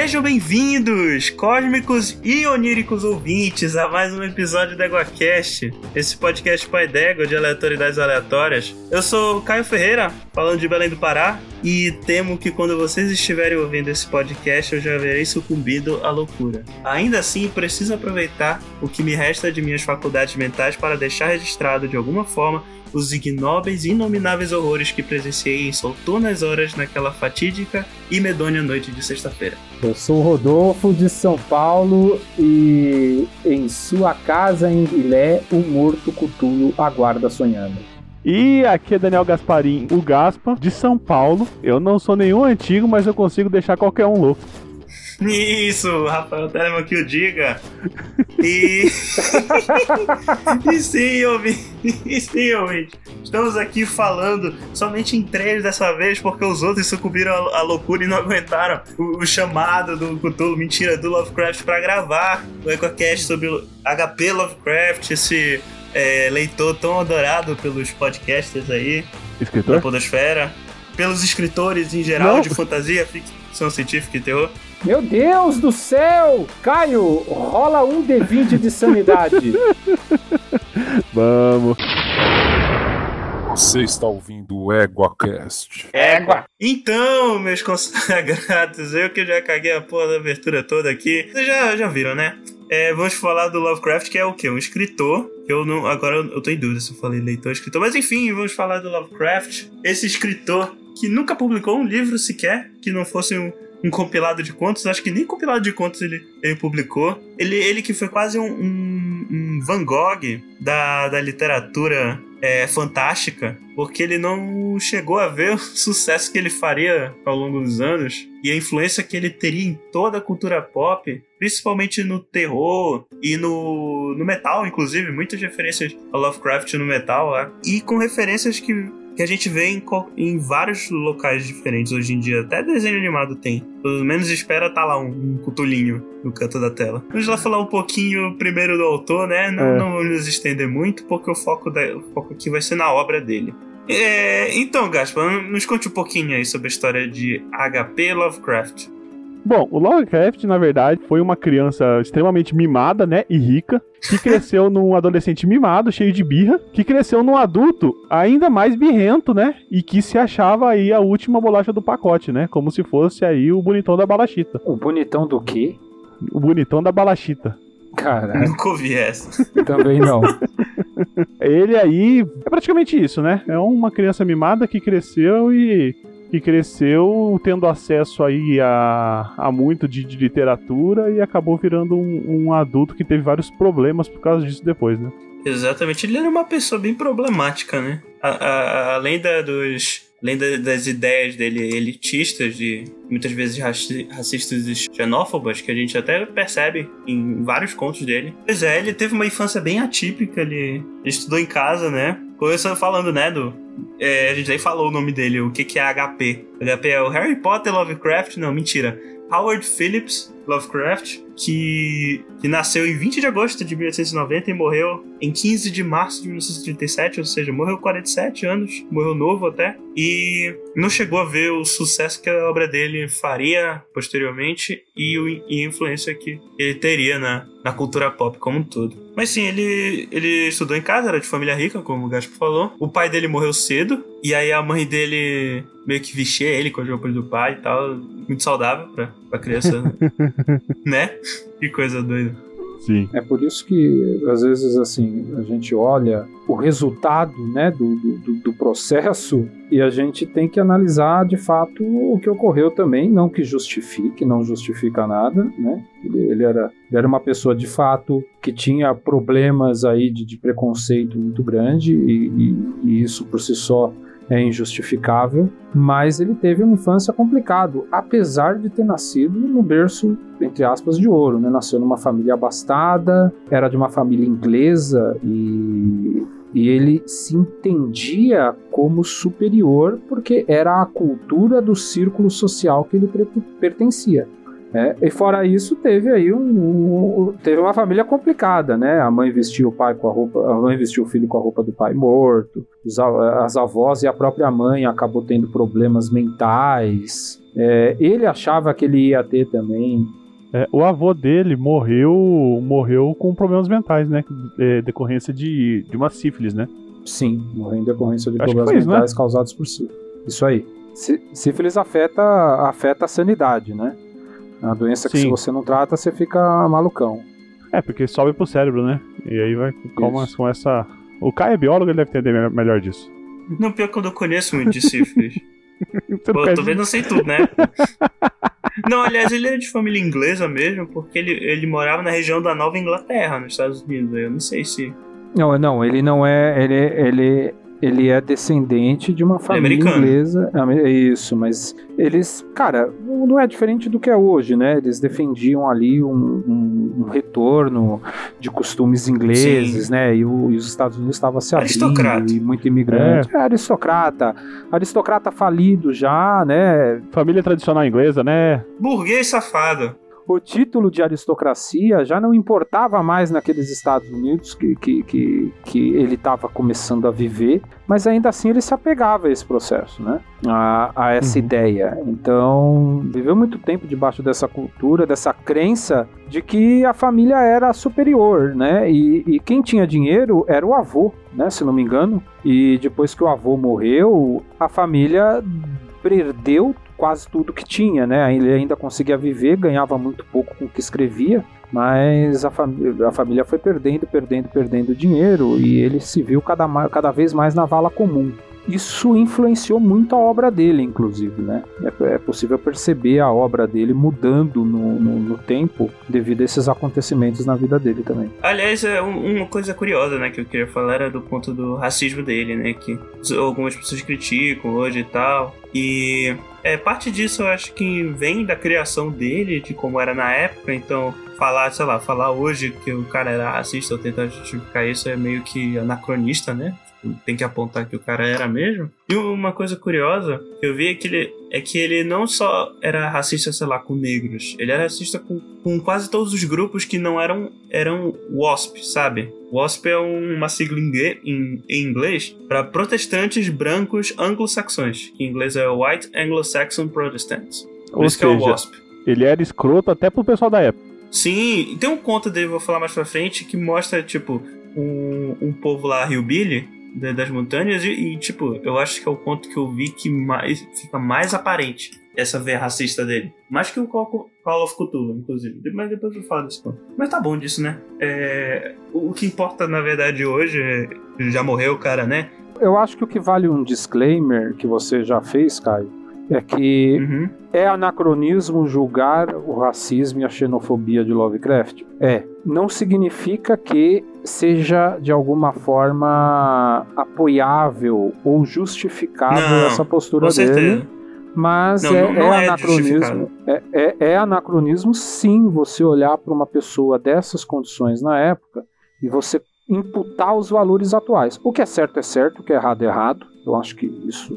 Sejam bem-vindos, cósmicos e oníricos ouvintes, a mais um episódio do EguaCast, esse podcast pai d'égua de aleatoriedades aleatórias. Eu sou o Caio Ferreira, falando de Belém do Pará, e temo que quando vocês estiverem ouvindo esse podcast eu já verei sucumbido à loucura. Ainda assim, preciso aproveitar o que me resta de minhas faculdades mentais para deixar registrado de alguma forma os ignóbeis e inomináveis horrores que presenciei em solturnas horas naquela fatídica e medonha noite de sexta-feira. Eu sou o Rodolfo de São Paulo e em sua casa em Guilé, o morto Cutulo aguarda sonhando. E aqui é Daniel Gasparim, o Gaspa, de São Paulo. Eu não sou nenhum antigo, mas eu consigo deixar qualquer um louco. Isso, Rafael Telemann que o diga. E. e sim, ouvinte. E sim. Estamos aqui falando somente em três dessa vez, porque os outros sucumbiram à loucura e não aguentaram o, o chamado do Cthulhu, mentira, do Lovecraft para gravar o EcoCast sobre HP Lovecraft, esse é, leitor tão adorado pelos podcasters aí. Escritor? Da Podosfera. Pelos escritores em geral Não. de fantasia, ficção científica e terror. Meu Deus do céu! Caio, rola um D20 de sanidade. Vamos. Você está ouvindo o EguaCast. Égua! Então, meus consagrados, eu que já caguei a porra da abertura toda aqui. Vocês já, já viram, né? É, vamos falar do Lovecraft, que é o quê? Um escritor. Eu não. Agora eu tô em dúvida se eu falei leitor escritor. Mas enfim, vamos falar do Lovecraft. Esse escritor que nunca publicou um livro sequer, que não fosse um, um compilado de contos. Acho que nem compilado de contos ele, ele publicou. Ele, ele que foi quase um, um, um Van Gogh da, da literatura é, fantástica, porque ele não chegou a ver o sucesso que ele faria ao longo dos anos e a influência que ele teria em toda a cultura pop, principalmente no terror e no, no metal, inclusive, muitas referências ao Lovecraft no metal, né? e com referências que, que a gente vê em, em vários locais diferentes hoje em dia. Até desenho animado tem. Pelo menos espera tá lá um, um cutulinho no canto da tela. Vamos lá falar um pouquinho primeiro do autor, né? Não, É. não vamos nos estender muito, porque o foco, da, o foco aqui vai ser na obra dele. É, então, Gaspar, nos conte um pouquinho aí sobre a história de HP Lovecraft. Bom, o Lovecraft, na verdade, foi uma criança extremamente mimada, né? E rica, que cresceu num adolescente mimado, cheio de birra, que cresceu num adulto ainda mais birrento, né? E que se achava aí a última bolacha do pacote, né? Como se fosse aí o bonitão da balachita. o bonitão do quê? O bonitão da balachita. Caralho, Nunca ouvi essa. também não. Ele aí é praticamente isso, né? É uma criança mimada que cresceu e que cresceu tendo acesso aí a, a muito de, de literatura e acabou virando um, um adulto que teve vários problemas por causa disso depois, né? Exatamente, ele era uma pessoa bem problemática, né? A- a- além da- dos. Além da- das ideias dele elitistas, de muitas vezes raci- racistas e xenófobas, que a gente até percebe em vários contos dele. Pois é, ele teve uma infância bem atípica, ele, ele estudou em casa, né? Começando falando, né, do. é, a gente nem falou o nome dele, o que, que é HP. HP é o Harry Potter Lovecraft, não, mentira. Howard Phillips Lovecraft, que, que nasceu em 20 de agosto de 1890 e morreu em 15 de março de 1937, ou seja, morreu 47 anos, morreu novo até, e não chegou a ver o sucesso que a obra dele faria posteriormente e, o, e a influência que ele teria na, na cultura pop como um todo. Mas sim, ele, ele estudou em casa, era de família rica, como o Gaspo falou. O pai dele morreu cedo, e aí a mãe dele meio que vestia ele com as roupas do pai e tal. Muito saudável pra, pra criança, né? Que coisa doida. Sim. É por isso que, às vezes, assim, a gente olha o resultado né, do, do, do- processo e a gente tem que analisar, de fato, o que ocorreu também, não que justifique, não justifica nada, né? Ele, ele era, ele era uma pessoa, de fato, que tinha problemas aí de, de preconceito muito grande e, e- e isso, por si só, é injustificável, mas ele teve uma infância complicada, apesar de ter nascido no berço, entre aspas, de ouro, né? Nasceu numa família abastada, era de uma família inglesa e, e ele se entendia como superior porque era a cultura do círculo social que ele pertencia. É, e fora isso, teve aí um, um- teve uma família complicada, né? A mãe vestiu o pai com a roupa, a mãe vestiu o filho com a roupa do pai morto, os as avós e a própria mãe acabou tendo problemas mentais. É, ele achava que ele ia ter também. É, o avô dele morreu morreu com problemas mentais, né? É, decorrência de, de uma sífilis, né? Sim, morreu em decorrência de Acho problemas isso, né? mentais causados por sífilis. Isso aí. Sí- Sífilis afeta, afeta a sanidade, né? É uma doença que Sim. se você não trata, você fica malucão. É, porque sobe pro cérebro, né? E aí vai com, com essa. O Caio é biólogo, ele deve entender me- melhor disso. Não, pior que eu não conheço muito de sífilis. Pô, não tô vendo sei tudo, né? Não, aliás, ele era de família inglesa mesmo, porque ele, ele morava na região da Nova Inglaterra, nos Estados Unidos. Eu não sei se. Não, não, ele não é. Ele, ele, ele é descendente de uma família americano. inglesa. É isso, mas eles. Cara, não é diferente do que é hoje, né? Eles defendiam ali um, um- um retorno de costumes ingleses, né? E, o- e os Estados Unidos estavam se abrindo Aristocrata. e muito imigrante. É. aristocrata. Aristocrata falido já, né? Família tradicional inglesa, né? Burguês safado. O título de aristocracia já não importava mais naqueles Estados Unidos que, que, que, que ele estava começando a viver, mas ainda assim ele se apegava a esse processo, né? A, a essa Uhum. ideia. Então, viveu muito tempo debaixo dessa cultura, dessa crença de que a família era superior, né? E, e quem tinha dinheiro era o avô, né? Se não me engano. E depois que o avô morreu, a família perdeu quase tudo que tinha, né? Ele ainda conseguia viver, ganhava muito pouco com o que escrevia, mas a, fami- a família foi perdendo, perdendo, perdendo dinheiro e ele se viu cada, cada vez mais na vala comum. Isso influenciou muito a obra dele, inclusive, né? É, é possível perceber a obra dele mudando no, no- no tempo devido a esses acontecimentos na vida dele também. Aliás, é um- uma coisa curiosa, né, que eu queria falar era do ponto do racismo dele, né, que algumas pessoas criticam hoje e tal. E é, parte disso eu acho que vem da criação dele, de como era na época, então falar, sei lá, falar hoje que o cara era racista ou tentar justificar isso é meio que anacronista, né? Tem que apontar que o cara era mesmo. E uma coisa curiosa que eu vi é que ele, é que ele não só era racista, sei lá, com negros, ele era racista com, com quase todos os grupos que não eram, eram WASP, sabe? WASP é um- uma sigla em, em- inglês para protestantes brancos anglo-saxões, que em inglês é White Anglo-Saxon Protestants. Por Ou isso que é o seja, WASP. ele era escroto até pro pessoal da época. Sim, tem um conto dele, vou falar mais pra frente, que mostra, tipo, um, um povo lá, Hillbilly, da- das montanhas, e, e, tipo, eu acho que é o conto que eu vi que mais, fica mais aparente essa veia racista dele. Mais que o Call, of Cthulhu, inclusive. Mas depois eu falo desse ponto. Mas tá bom disso, né? É, o, o que importa, na verdade, hoje, é, já morreu o cara, né? Eu acho que o que vale um disclaimer que você já fez, Caio, é que Uhum. É anacronismo julgar o racismo e a xenofobia de Lovecraft? É. Não significa que seja de alguma forma apoiável ou justificável Não, essa postura certeza. dele, mas Não, é, não- não é é anacronismo. É, é- é anacronismo, sim, você olhar para uma pessoa dessas condições na época e você imputar os valores atuais. O que é certo é certo, o que é errado é errado. Eu acho que isso,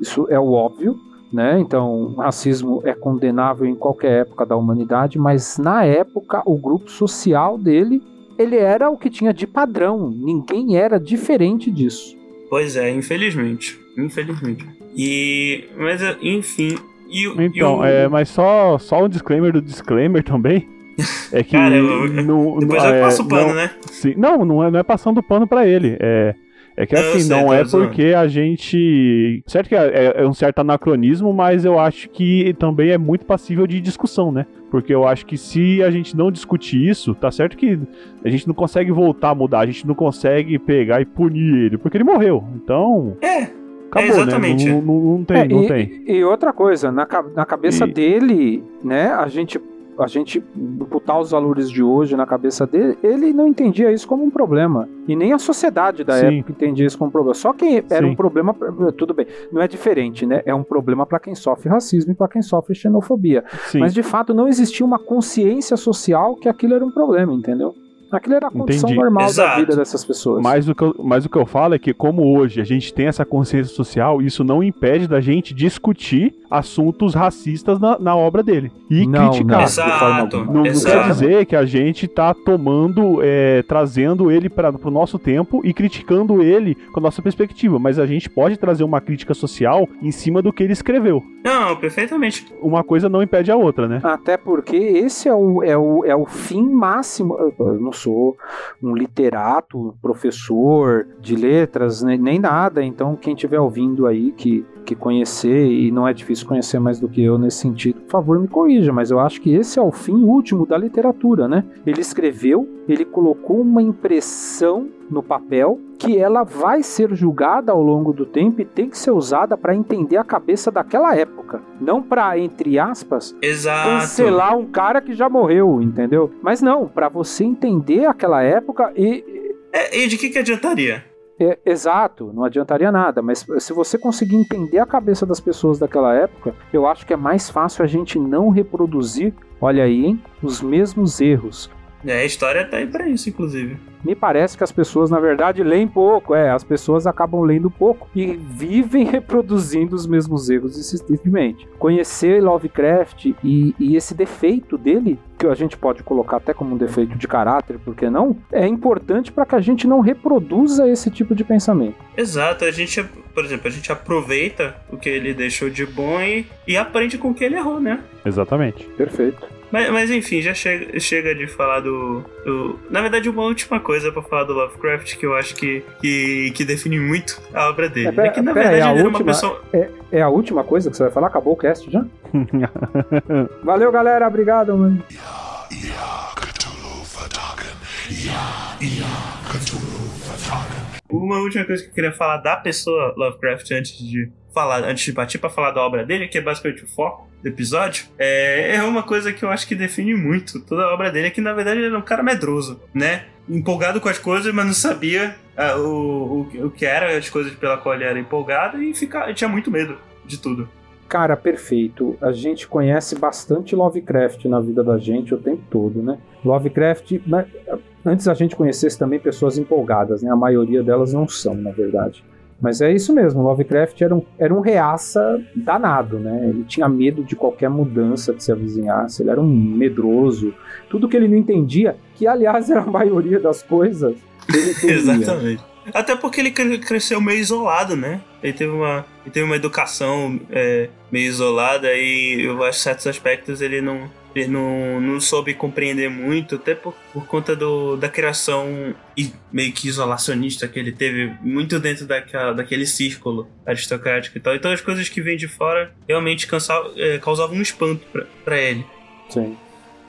isso é o óbvio né? Então, racismo é condenável em qualquer época da humanidade, mas na época o grupo social dele, ele era o que tinha de padrão. Ninguém era diferente disso. Pois é, infelizmente. Infelizmente. E. Mas, enfim. E, o- e Então, o- é, mas só, só um disclaimer do disclaimer também. É que. Cara, eu- no, Depois no- eu é, passo o pano, não, né? sim, não, não é, não é passando pano pra ele. É, é que assim, sei, não é porque a gente. Certo que é, é um certo anacronismo, mas eu acho que também é muito passível de discussão, né? Porque eu acho que se a gente não discutir isso, tá certo que a gente não consegue voltar a mudar, a gente não consegue pegar e punir ele, porque ele morreu. Então. É, Acabou, exatamente. né? Não, não- não tem, É, não e, tem. e outra coisa, na, na cabeça E- dele, né? A gente, a gente botar os valores de hoje na cabeça dele, ele não entendia isso como um problema. E nem a sociedade da Sim. época entendia isso como um problema. Só quem era Sim. um problema, tudo bem, não é diferente, né? É um problema para quem sofre racismo e para quem sofre xenofobia. Sim. Mas de fato não existia uma consciência social que aquilo era um problema, entendeu? Aquilo era a condição Entendi. normal da Exato. vida dessas pessoas. Mas o, que eu, mas o que eu falo é que, como hoje a gente tem essa consciência social, isso não impede da gente discutir assuntos racistas na, na obra dele. E Não, criticar. não. Exato. Não, não Exato. quer dizer que a gente tá tomando, é, trazendo ele para o nosso tempo e criticando ele com a nossa perspectiva, mas a gente pode trazer uma crítica social em cima do que ele escreveu. Não, perfeitamente. Uma coisa não impede a outra, né? Até porque esse é o, é o, é o fim máximo. Não sou um literato, professor de letras, nem, nem nada. Então, quem estiver ouvindo aí que, que conhecer, e não é difícil conhecer mais do que eu nesse sentido, por favor, me corrija. Mas eu acho que esse é o fim último da literatura, né? Ele escreveu, ele colocou uma impressão no papel que ela vai ser julgada ao longo do tempo e tem que ser usada para entender a cabeça daquela época, não para entre aspas Exato. cancelar um cara que já morreu, entendeu? Mas não, para você entender aquela época e É, e de que, que adiantaria? É, exato, não adiantaria nada, mas se você conseguir entender a cabeça das pessoas daquela época, eu acho que é mais fácil a gente não reproduzir, olha aí, hein, os mesmos erros. É, a história tá aí pra isso, inclusive. Me parece que as pessoas, na verdade, leem pouco. É, as pessoas acabam lendo pouco e vivem reproduzindo os mesmos erros insistentemente. Conhecer Lovecraft e, e esse defeito dele, que a gente pode colocar até como um defeito de caráter, por que não? É importante para que a gente não reproduza esse tipo de pensamento. Exato, a gente, por exemplo, a gente aproveita o que ele deixou de bom e, e aprende com o que ele errou, né? Exatamente. Perfeito. Mas, mas enfim, já chega, chega de falar do, do- Na verdade, uma última coisa pra falar do Lovecraft que eu acho que, que, que define muito a obra dele. É, pera- É, que na pera verdade a ele era uma última- pessoa. É, é a última coisa que você vai falar? Acabou o cast já? Valeu, galera. Obrigado, mano. Uma última coisa que eu queria falar da pessoa Lovecraft antes de falar, antes de partir pra falar da obra dele, que é basicamente o foco do episódio, é, é uma coisa que eu acho que define muito toda a obra dele, é que na verdade ele era um cara medroso, né? Empolgado com as coisas, mas não sabia ah, o, o, o que eram as coisas pela qual ele era empolgado e fica, tinha muito medo de tudo. Cara, perfeito. A gente conhece bastante Lovecraft na vida da gente o tempo todo, né? Lovecraft, antes a gente conhecesse também pessoas empolgadas, né? A maioria delas não são, na verdade. Mas é isso mesmo, Lovecraft era um, era um reaça danado, né? Ele tinha medo de qualquer mudança que se avizinhasse, ele era um medroso. Tudo que ele não entendia, que aliás era a maioria das coisas. Exatamente. Até porque ele cre- cresceu meio isolado, né? Ele teve uma, ele teve uma educação é, meio isolada e eu acho que certos aspectos ele não, não, não soube compreender muito, até por, por conta do, da criação meio que isolacionista que ele teve muito dentro daquela, daquele círculo aristocrático e tal. Então as coisas que vêm de fora realmente é, causavam um espanto pra- pra ele. Sim.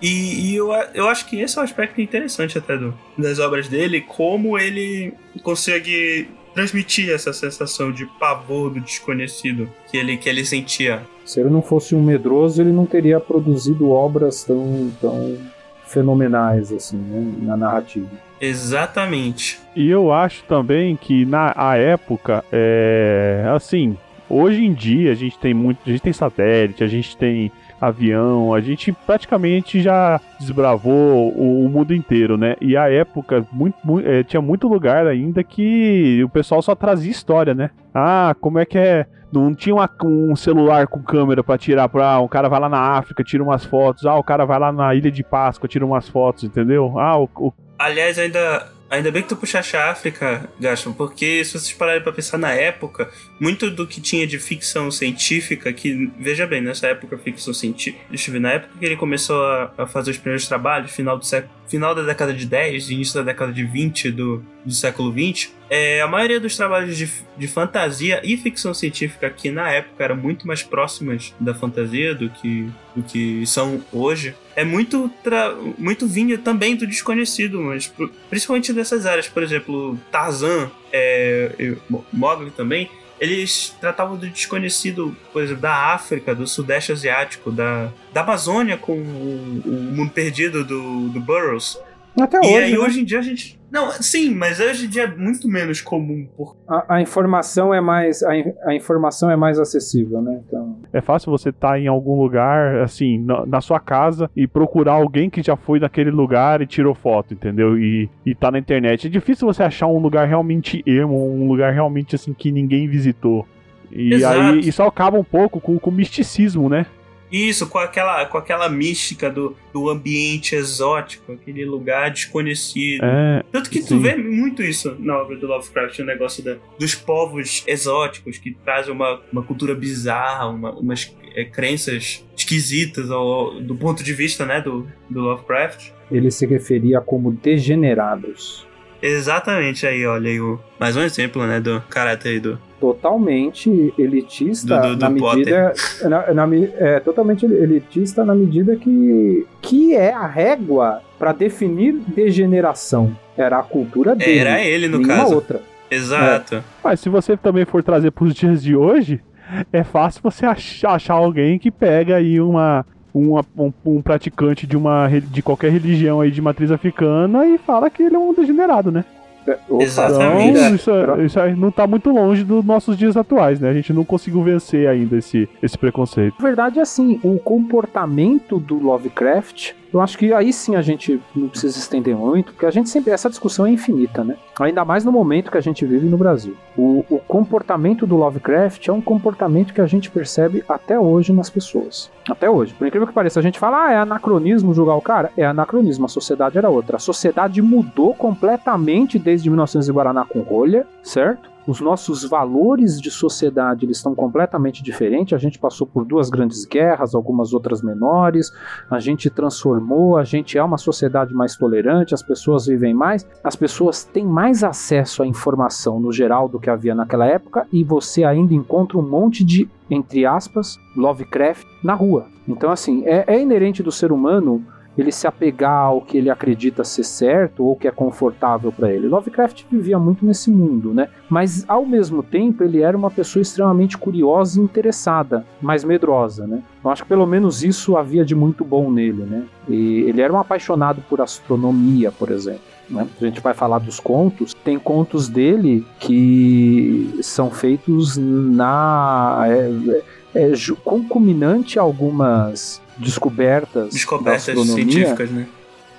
E, e eu, eu acho que esse é um aspecto interessante até do, das obras dele, como ele consegue transmitir essa sensação de pavor do desconhecido que ele, que ele sentia. Se ele não fosse um medroso, ele não teria produzido obras tão, tão fenomenais assim, né, na narrativa. Exatamente. E eu acho também que na a época, é, assim, hoje em dia a gente tem muito, a gente tem satélite, a gente tem avião, a gente praticamente já desbravou o, o mundo inteiro, né? E a época muito, mu- é, tinha muito lugar ainda que o pessoal só trazia história, né? Ah, como é que é? Não tinha uma- um celular com câmera pra tirar pra. Ah, o cara vai lá na África, tira umas fotos. Ah, o cara vai lá na Ilha de Páscoa, tira umas fotos, entendeu? Ah, o, o Aliás, ainda, ainda bem que tu puxaste a África, Gaston, porque se vocês pararem pra pensar na época, muito do que tinha de ficção científica, que, veja bem, nessa época, ficção científica, ver, na época que ele começou a, a fazer os primeiros trabalhos, final, do século, final da década de 10, início da década de 20 do, do século 20, é, a maioria dos trabalhos de, de fantasia e ficção científica que na época eram muito mais próximas da fantasia do que, do que são hoje, é muito, tra- muito vinha também do desconhecido, mas principalmente dessas áreas, por exemplo, Tarzan, é, Mo- Mowgli também, eles tratavam do desconhecido, por exemplo, da África, do Sudeste Asiático, da, da Amazônia com o, o mundo perdido do, do Burroughs. Até e hoje, aí né? hoje em dia a gente. Não, sim, mas hoje em dia é muito menos comum. Por... a, a informação é mais a, in- a informação é mais acessível, né? Então, É fácil você estar tá em algum lugar, assim, na, na, sua casa e procurar alguém que já foi naquele lugar e tirou foto, entendeu? E, e tá na internet. É difícil você achar um lugar realmente emo, um lugar realmente assim que ninguém visitou. E Exato. aí isso acaba um pouco com, com o misticismo, né? Isso, com aquela, com aquela mística do, do ambiente exótico, aquele lugar desconhecido. É, Tanto que sim. tu vê muito isso na obra do Lovecraft, o negócio da, dos povos exóticos que trazem uma, uma cultura bizarra, uma, umas é, crenças esquisitas ao, do ponto de vista né, do, do Lovecraft. Ele se referia como degenerados. Exatamente aí, olha aí o, mais um exemplo, né, do caráter do, totalmente elitista do, do, do na medida na, na, é, totalmente elitista na medida que que é a régua para definir degeneração. Era a cultura dele era ele no caso. outra. Exato. É. mas se você também for trazer para os dias de hoje é fácil você achar alguém que pega aí uma um, um, um, praticante de uma de qualquer religião aí de matriz africana e fala que ele é um degenerado, né? Opa, Exatamente. Então, isso, isso não está muito longe dos nossos dias atuais, né? A gente não conseguiu vencer ainda esse, esse preconceito. Na verdade, assim, o comportamento do Lovecraft eu acho que aí sim a gente não precisa estender muito, porque a gente sempre. Essa discussão é infinita, né? Ainda mais no momento que a gente vive no Brasil. O, o comportamento do Lovecraft é um comportamento que a gente percebe até hoje nas pessoas. Até hoje. Por incrível que pareça, a gente fala, ah, é anacronismo julgar o cara. É anacronismo, a sociedade era outra. A sociedade mudou completamente desde 1900 e Guaraná com rolha, certo? Os nossos valores de sociedade eles estão completamente diferentes. A gente passou por duas grandes guerras, algumas outras menores. A gente transformou, a gente é uma sociedade mais tolerante, as pessoas vivem mais, as pessoas têm mais acesso à informação no geral do que havia naquela época e você ainda encontra um monte de entre aspas Lovecraft na rua. Então assim, é, é inerente do ser humano ele se apegar ao que ele acredita ser certo ou que é confortável para ele. Lovecraft vivia muito nesse mundo, né? Mas ao mesmo tempo ele era uma pessoa extremamente curiosa e interessada, mas medrosa, né? Eu acho que pelo menos isso havia de muito bom nele, né? E ele era um apaixonado por astronomia, por exemplo. Né? A gente vai falar dos contos. Tem contos dele que são feitos na é, é, concominante a algumas descobertas, descobertas científicas, né?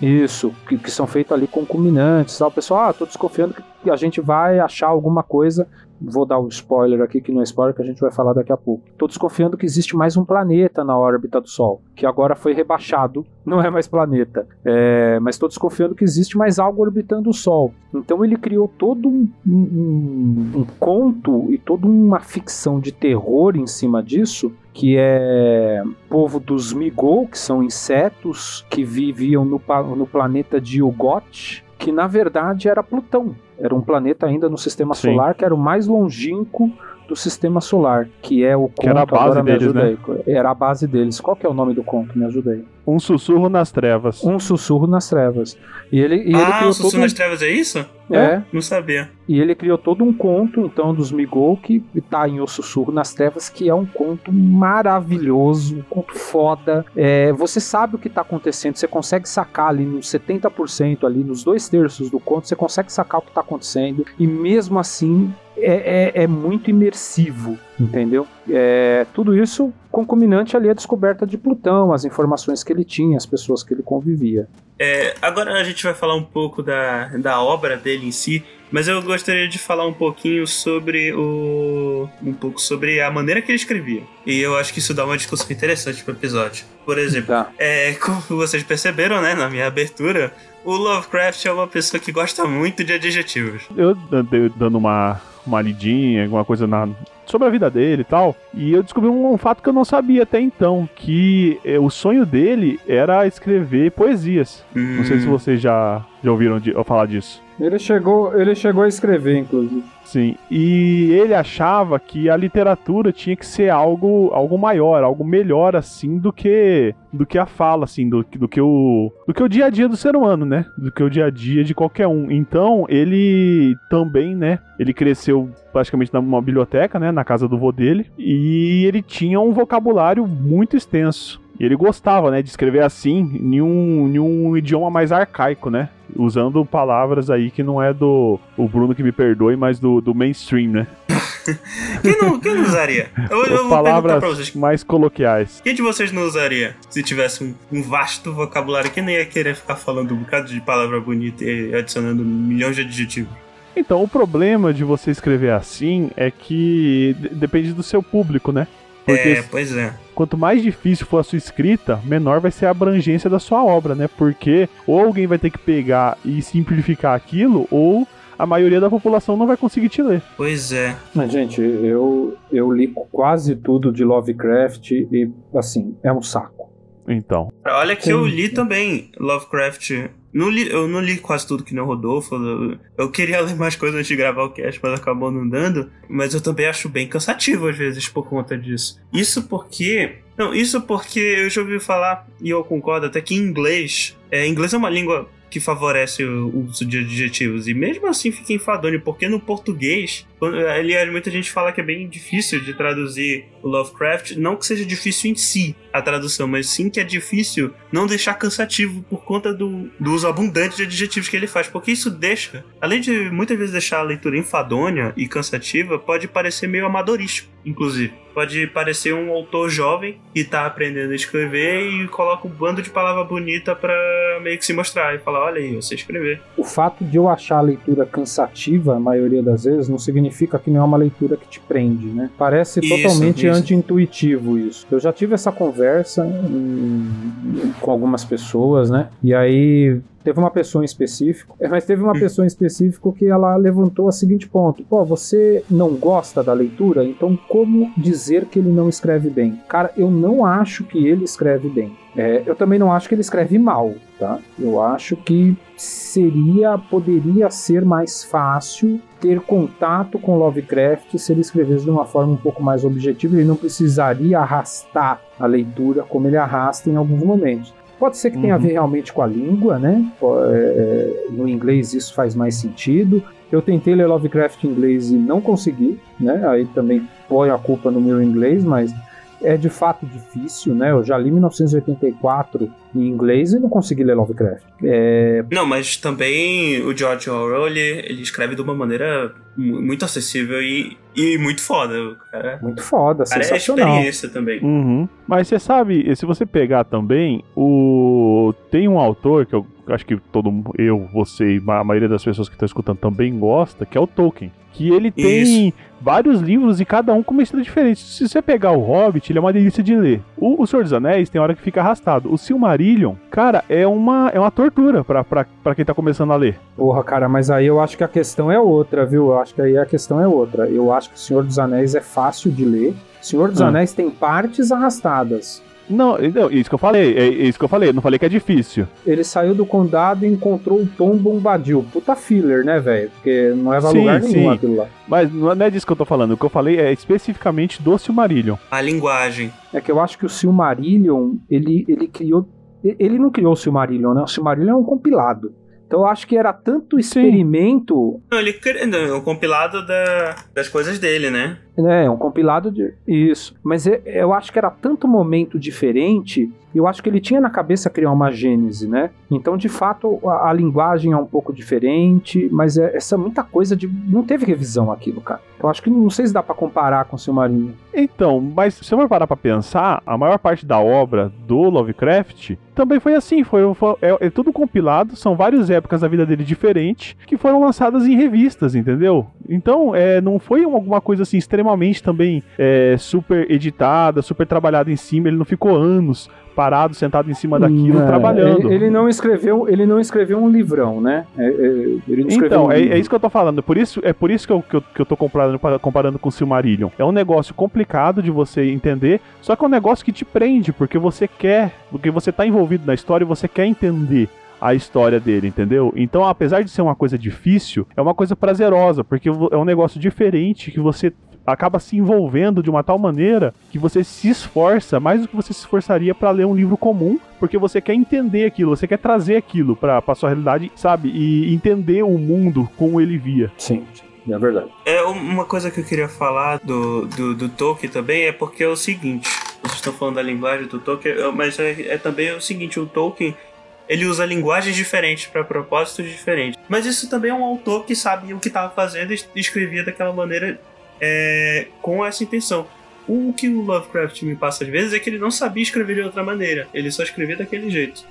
Isso, que, que são feitas ali concominantes. O pessoal, ah, tô desconfiando que a gente vai achar alguma coisa Vou dar um spoiler aqui, que não é spoiler, que a gente vai falar daqui a pouco. Estou desconfiando que existe mais um planeta na órbita do Sol, que agora foi rebaixado, não é mais planeta. É, mas estou desconfiando que existe mais algo orbitando o Sol. Então ele criou todo um, um, um conto e toda uma ficção de terror em cima disso, que é povo dos Migol, que são insetos que viviam no, no planeta de Ugot, que na verdade era Plutão. Era um planeta ainda no sistema Sim. solar que era o mais longínquo do sistema solar, que é o conto, que era a base deles, né? Aí. Era a base deles. Qual que é o nome do conto? Me ajuda aí. Um sussurro nas trevas. Um sussurro nas trevas. E ele, e ah, ele um sussurro nas trevas é isso? É. Não sabia. E ele criou todo um conto, então, dos Migol, que tá em O Sussurro nas Trevas, que é um conto maravilhoso, um conto foda. É, você sabe o que tá acontecendo, você consegue sacar ali nos 70%, ali nos dois terços do conto, você consegue sacar o que tá acontecendo, e mesmo assim é, é, é, muito imersivo, entendeu? É, tudo isso concominante ali à descoberta de Plutão, as informações que ele tinha, as pessoas que ele convivia. É, agora a gente vai falar um pouco da, da obra dele em si, mas eu gostaria de falar um pouquinho sobre o. um pouco sobre a maneira que ele escrevia. E eu acho que isso dá uma discussão interessante pro episódio. Por exemplo, tá. é, como vocês perceberam, né, na minha abertura, o Lovecraft é uma pessoa que gosta muito de adjetivos. Eu dando uma, uma lidinha, alguma coisa na, sobre a vida dele e tal. E eu descobri um, um fato que eu não sabia até então, que é, o sonho dele era escrever poesias. Hum. Não sei se hum. vocês já, já ouviram de, falar disso. Ele chegou, ele chegou a escrever, inclusive. Sim, e ele achava que a literatura tinha que ser algo, algo maior, algo melhor assim do que do que a fala assim, do, do que o do que o dia a dia do ser humano, né? Do que o dia a dia de qualquer um. Então, ele também, né, ele cresceu praticamente numa biblioteca, né, na casa do vô dele, e ele tinha um vocabulário muito extenso. E ele gostava, né, de escrever assim, em um, em um idioma mais arcaico, né? Usando palavras aí que não é do. O Bruno que me perdoe, mas do, do mainstream, né? Quem não, quem não usaria? Eu, eu vou perguntar Palavras pra vocês. mais coloquiais. Quem de vocês não usaria se tivesse um, um vasto vocabulário? Quem nem ia querer ficar falando um bocado de palavra bonita e adicionando milhões de adjetivos? Então, o problema de você escrever assim é que depende do seu público, né? Porque É, pois é. quanto mais difícil for a sua escrita, menor vai ser a abrangência da sua obra, né? Porque ou alguém vai ter que pegar e simplificar aquilo, ou a maioria da população não vai conseguir te ler. Pois é. Mas, gente, eu, eu li quase tudo de Lovecraft e, assim, é um saco. Então. Olha que Sim. eu li também Lovecraft. Não li- eu não li quase tudo que nem o Rodolfo. Eu, queria ler mais coisas antes de gravar o cast, mas acabou não dando. Mas eu também acho bem cansativo às vezes por conta disso. Isso porque. Não, isso porque eu já ouvi falar, e eu concordo até que em inglês. É, inglês é uma língua que favorece o uso de adjetivos. E mesmo assim fica enfadonho, porque no português, aliás, muita gente fala que é bem difícil de traduzir o Lovecraft. Não que seja difícil em si a tradução, mas sim que é difícil não deixar cansativo por conta do, do uso abundante de adjetivos que ele faz. Porque isso deixa, além de muitas vezes deixar a leitura enfadonha e cansativa, pode parecer meio amadorístico, inclusive. Pode parecer um autor jovem que tá aprendendo a escrever e coloca um bando de palavra bonita pra meio que se mostrar e falar: olha aí, eu sei escrever. O fato de eu achar a leitura cansativa, a maioria das vezes, não significa que não é uma leitura que te prende, né? Parece Isso, totalmente anti-intuitivo isso. Eu já tive essa conversa hum, com algumas pessoas, né? E aí teve uma pessoa em específico, é, mas teve uma pessoa em específico que ela levantou o seguinte ponto: pô, você não gosta da leitura? Então como dizer que ele não escreve bem? Cara, eu não acho que ele escreve bem. É, eu também não acho que ele escreve mal, tá? Eu acho que seria, poderia ser mais fácil ter contato com Lovecraft se ele escrevesse de uma forma um pouco mais objetiva. Ele não precisaria arrastar a leitura como ele arrasta em alguns momentos. Pode ser que tenha a Uhum. ver realmente com a língua, né? Po- é, no inglês isso faz mais sentido. Eu tentei ler Lovecraft em inglês e não consegui, né? Aí também põe a culpa no meu inglês, mas é de fato difícil, né? Eu já li 1984 em inglês e não consegui ler Lovecraft. É, Não, mas também o George Orwell ele, ele escreve de uma maneira mu- muito acessível e, e muito foda. Cara, muito foda, cara é sensacional. experiência também. Uhum. Mas você sabe, se você pegar também, o tem um autor que eu acho que todo mundo- eu, você e a maioria das pessoas que estão escutando também gosta, que é o Tolkien. Que ele tem vários livros e cada um com uma história diferente. Se você pegar o Hobbit, ele é uma delícia de ler. O, o Senhor dos Anéis tem hora que fica arrastado. O Silmarillion, cara, é uma, é uma tortura pra, pra, pra quem tá começando a ler. Porra, cara, mas aí eu acho que a questão é outra, viu? Eu acho que aí a questão é outra. Eu acho que o Senhor dos Anéis é fácil de ler. Senhor dos Ah. Anéis tem partes arrastadas. Não, não, isso que eu falei, é isso que eu falei, não falei que é difícil. Ele saiu do condado e encontrou o Tom Bombadil. Puta filler, né, velho? Porque não a Sim, lugar nenhum sim. aquilo lá. Mas não é disso que eu tô falando. O que eu falei é especificamente do Silmarillion. A linguagem. É que eu acho que o Silmarillion, ele, ele criou. Ele não criou o Silmarillion, né? O Silmarillion é um compilado. Então eu acho que era tanto experimento. Não, ele não, é um compilado da- das coisas dele, né? Né, É, um compilado de. Isso. Mas eu acho que era tanto momento diferente. Eu acho que ele tinha na cabeça criar uma gênese, né? Então, de fato, a, a linguagem é um pouco diferente, mas é essa muita coisa de. Não teve revisão aquilo, cara. Então, acho que não sei se dá pra comparar com o Silmarillion. Então, mas se você for parar pra pensar, a maior parte da obra do Lovecraft também foi assim, foi, foi- é, é tudo compilado, são várias épocas da vida dele diferentes que foram lançadas em revistas, entendeu? Então, é, não foi alguma coisa assim extremamente também é, super editada, super trabalhada em cima, ele não ficou anos parado, sentado em cima daquilo, É, trabalhando. Ele, não escreveu, ele não escreveu um livrão, né? É, é, ele não escreveu Então, um é, é isso que eu tô falando. Por isso, é por isso que eu, que eu, que eu tô comparando, comparando com o Silmarillion. É um negócio complicado de você entender, só que é um negócio que te prende, porque você quer, porque você tá envolvido na história e você quer entender a história dele, entendeu? Então, apesar de ser uma coisa difícil, é uma coisa prazerosa, porque é um negócio diferente que você acaba se envolvendo de uma tal maneira que você se esforça mais do que você se esforçaria para ler um livro comum, porque você quer entender aquilo, você quer trazer aquilo para pra sua realidade, sabe? E entender o mundo como ele via. Sim, sim, é verdade. É uma coisa que eu queria falar do, do, do Tolkien também é porque é o seguinte. Vocês estão falando da linguagem do Tolkien, eu- mas é, é também o seguinte, o Tolkien ele usa linguagens diferentes para propósitos diferentes. Mas isso também é um autor que sabia o que estava fazendo e escrevia daquela maneira é, com essa intenção. O que o Lovecraft me passa às vezes é que ele não sabia escrever de outra maneira, ele só escrevia daquele jeito.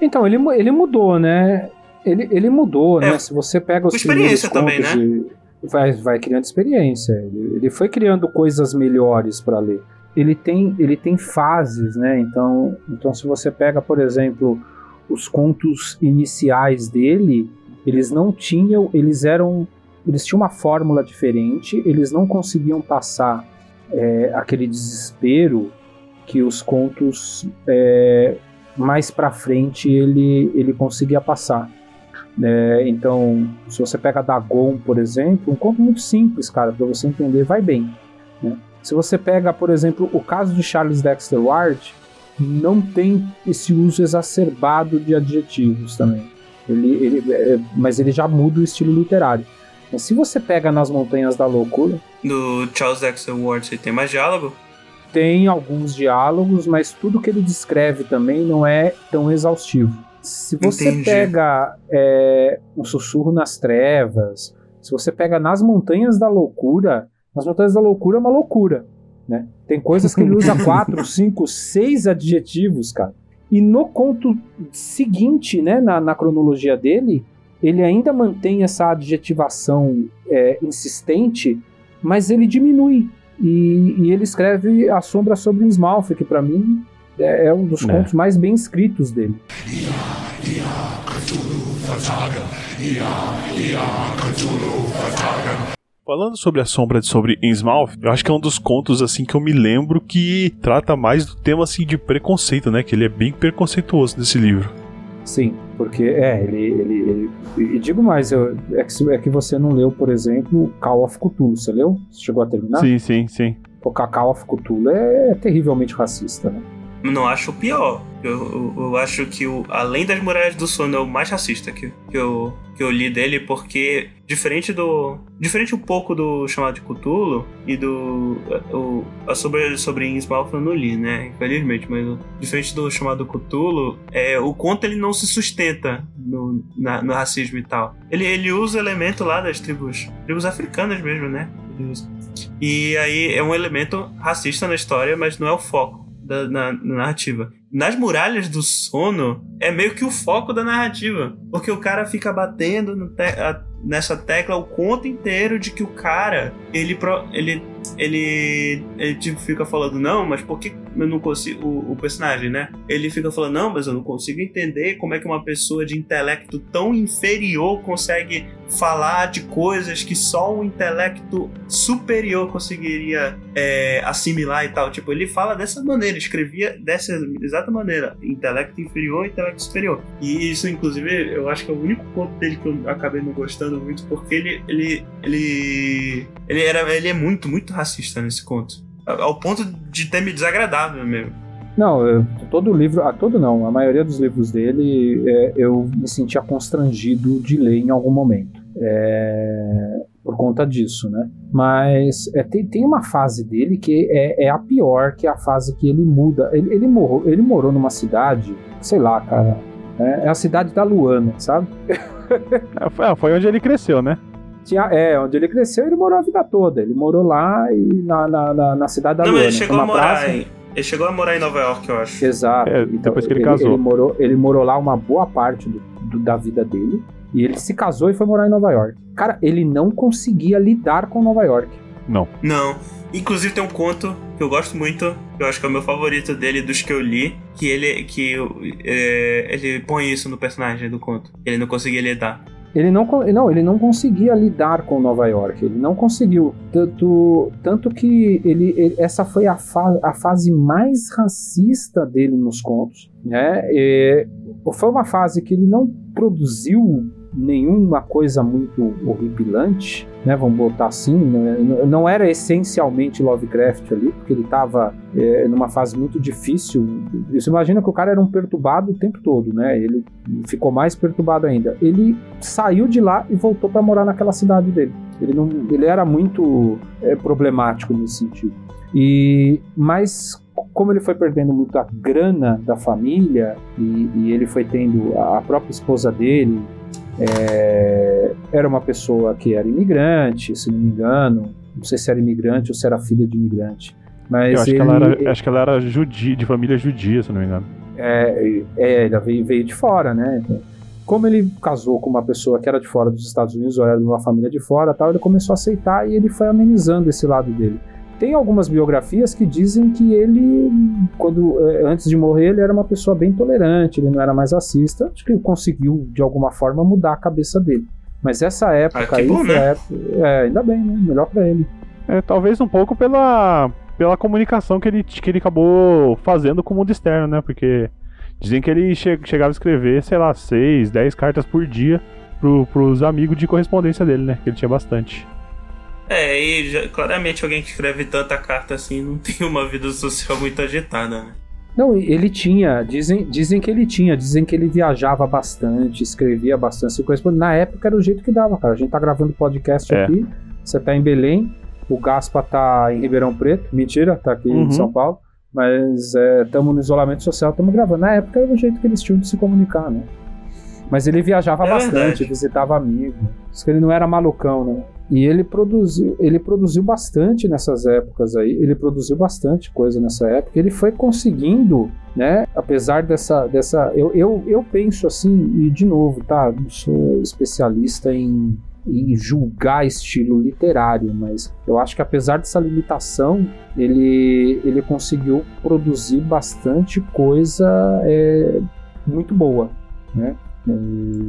Então, ele, ele mudou, né? Ele, ele mudou, É, né? Se você pega os experiência primeiros também, né? e vai, vai criando experiência. Ele, ele foi criando coisas melhores para ler. Ele tem, ele tem fases, né? Então, então, se você pega, por exemplo, os contos iniciais dele, eles não tinham, eles eram, eles tinham uma fórmula diferente, eles não conseguiam passar é, aquele desespero que os contos é, mais para frente ele, ele conseguia passar. É, então, se você pega Dagon, por exemplo, um conto muito simples, cara, para você entender, vai bem. né? Se você pega, por exemplo, o caso de Charles Dexter Ward, não tem esse uso exacerbado de adjetivos também. Ele, ele, é, mas ele já muda o estilo literário. Mas se você pega nas Montanhas da Loucura, Do Charles Dexter Ward, você tem mais diálogo? tem alguns diálogos, mas tudo que ele descreve também não é tão exaustivo. Se você Entendi. pega é, um sussurro nas trevas, se você pega nas montanhas da loucura, nas montanhas da loucura é uma loucura, né? Tem coisas que ele usa quatro, cinco, seis adjetivos, cara. E no conto seguinte, né, na, na cronologia dele, ele ainda mantém essa adjetivação é, insistente, mas ele diminui. E, e ele escreve A Sombra sobre o Smalf, que pra mim é, é um dos É. contos mais bem escritos dele. Falando sobre a sombra de sobre Innsmouth, eu acho que é um dos contos assim que eu me lembro que trata mais do tema assim de preconceito, né? Que ele é bem preconceituoso nesse livro. Sim, porque é, ele. ele, ele e digo mais, eu- é, que, é que você não leu, por exemplo, Call of Cthulhu. Você leu? Você chegou a terminar? Sim, sim, sim. O Call of Cthulhu é, terrivelmente racista, né? Não acho o pior. Eu, eu, eu acho que, o, além das Muralhas do Sono, é o mais racista que, que, eu, que eu li dele, porque, diferente do. Diferente um pouco do chamado de Cthulhu e do. O, a sobre, sobre Innsmouth eu não li, né? Infelizmente, mas diferente do chamado Cthulhu, é, o conto ele não se sustenta no, na- no racismo e tal. Ele, ele usa elemento lá das tribos, tribos africanas mesmo, né? E aí é um elemento racista na história, mas não é o foco da, na, na narrativa. Nas muralhas do sono é meio que o foco da narrativa. Porque o cara fica batendo te- a- nessa tecla o conto inteiro de que o cara, ele, pro- ele, ele, ele tipo, fica falando, não, mas por que eu não consigo. O, o personagem, né? Ele fica falando, não, mas eu não consigo entender como é que uma pessoa de intelecto tão inferior consegue falar de coisas que só um intelecto superior conseguiria é, assimilar e tal. Tipo, ele fala dessa maneira, escrevia dessa exata maneira: intelecto inferior, intelecto superior. E isso, inclusive, eu acho que é o único ponto dele que eu acabei não gostando muito, porque ele, ele, ele, ele, era, ele é muito, muito racista nesse conto. Ao ponto de ter me desagradável mesmo. Não, eu- todo livro, ah, todo não, a maioria dos livros dele é, eu me sentia constrangido de ler em algum momento. É, por conta disso, né? Mas é, tem, tem uma fase dele que é, é a pior, que é a fase que ele muda. Ele, ele, morou, ele morou numa cidade, sei lá, cara. É, é a cidade da Luana, sabe? É, foi- ah, foi onde ele cresceu, né? Tinha, é, onde ele cresceu, ele morou a vida toda. Ele morou lá e na, na, na, na cidade da não, Luana. ele chegou uma a morar praça- em. Ele chegou a morar em Nova York, eu acho. Exato. É, Então, depois que ele casou. Ele morou, ele morou lá uma boa parte do- do- da vida dele. E ele se casou e foi morar em Nova York. Cara, ele não conseguia lidar com Nova York. Não. Não. Inclusive tem um conto que eu gosto muito, que eu acho que é o meu favorito dele, dos que eu li, que ele que é, ele põe isso no personagem do conto. Ele não conseguia lidar. Ele não, não, ele não conseguia lidar com Nova York. Ele não conseguiu. Tanto, tanto que ele, ele- essa foi a, fa- a fase mais racista dele nos contos. Né? E foi uma fase que ele não produziu nenhuma coisa muito horripilante, né? Vamos botar assim. né? Não era essencialmente Lovecraft ali, porque ele estava numa fase muito difícil. Você imagina que o cara era um perturbado o tempo todo, né? Ele ficou mais perturbado ainda. Ele saiu de lá e voltou para morar naquela cidade dele. Ele, não, ele era muito é, problemático nesse sentido. E, mas como ele foi perdendo muita grana da família e, e ele foi tendo a própria esposa dele é, era uma pessoa que era imigrante, se não me engano, Não sei se era imigrante ou se era filha de imigrante. Mas Eu acho, ele, que ela era, acho que ela era judia, de família judia, se não me engano. É, é, ele veio, veio de fora, né? Como ele casou com uma pessoa que era de fora dos Estados Unidos, ou era de uma família de fora tal, ele começou a aceitar e ele foi amenizando esse lado dele. Tem algumas biografias que dizem que ele, quando eh, antes de morrer, ele era uma pessoa bem tolerante, ele não era mais racista. Acho que ele conseguiu, de alguma forma, mudar a cabeça dele. Mas essa época Ah, aí bom, foi né? a época- É, ainda bem, né? Melhor pra ele. É, talvez um pouco pela, pela comunicação que ele, que ele acabou fazendo com o mundo externo, né? Porque dizem que ele che- chegava a escrever, sei lá, 6, 10 cartas por dia pro, pros amigos de correspondência dele, né? Que ele tinha bastante. É, e já- claramente alguém que escreve tanta carta assim não tem uma vida social muito agitada, né? Não, ele tinha, dizem, dizem que ele tinha, dizem que ele viajava bastante, escrevia bastante, se corresponde. Na época era o jeito que dava, cara. A gente tá gravando podcast É. aqui, você tá em Belém, o Gaspa tá em Ribeirão Preto, mentira, tá aqui Uhum. em São Paulo, mas estamos no isolamento social, estamos gravando. Na época era o jeito que eles tinham de se comunicar, né? Mas ele viajava É bastante, verdade. visitava amigos. Diz que ele não era malucão, né? E ele produziu, ele produziu bastante nessas épocas aí. Ele produziu bastante coisa nessa época. Ele foi conseguindo, né? Apesar dessa, dessa, eu, eu, eu penso assim e de novo, tá? Não sou especialista em, em julgar estilo literário, mas eu acho que apesar dessa limitação, ele, ele conseguiu produzir bastante coisa é, muito boa, né?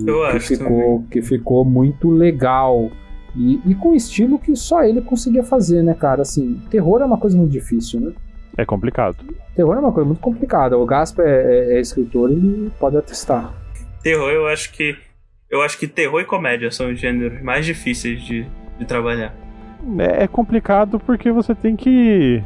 Eu que acho ficou, que ficou muito legal. E, e com estilo que só ele conseguia fazer, né, cara? Assim, terror é uma coisa muito difícil, né? É complicado. Terror é uma coisa muito complicada. O Gaspa é, é- é escritor e pode atestar. Terror, eu acho que. Eu acho que terror e comédia são os gêneros mais difíceis de, de trabalhar. É, é complicado porque você tem que.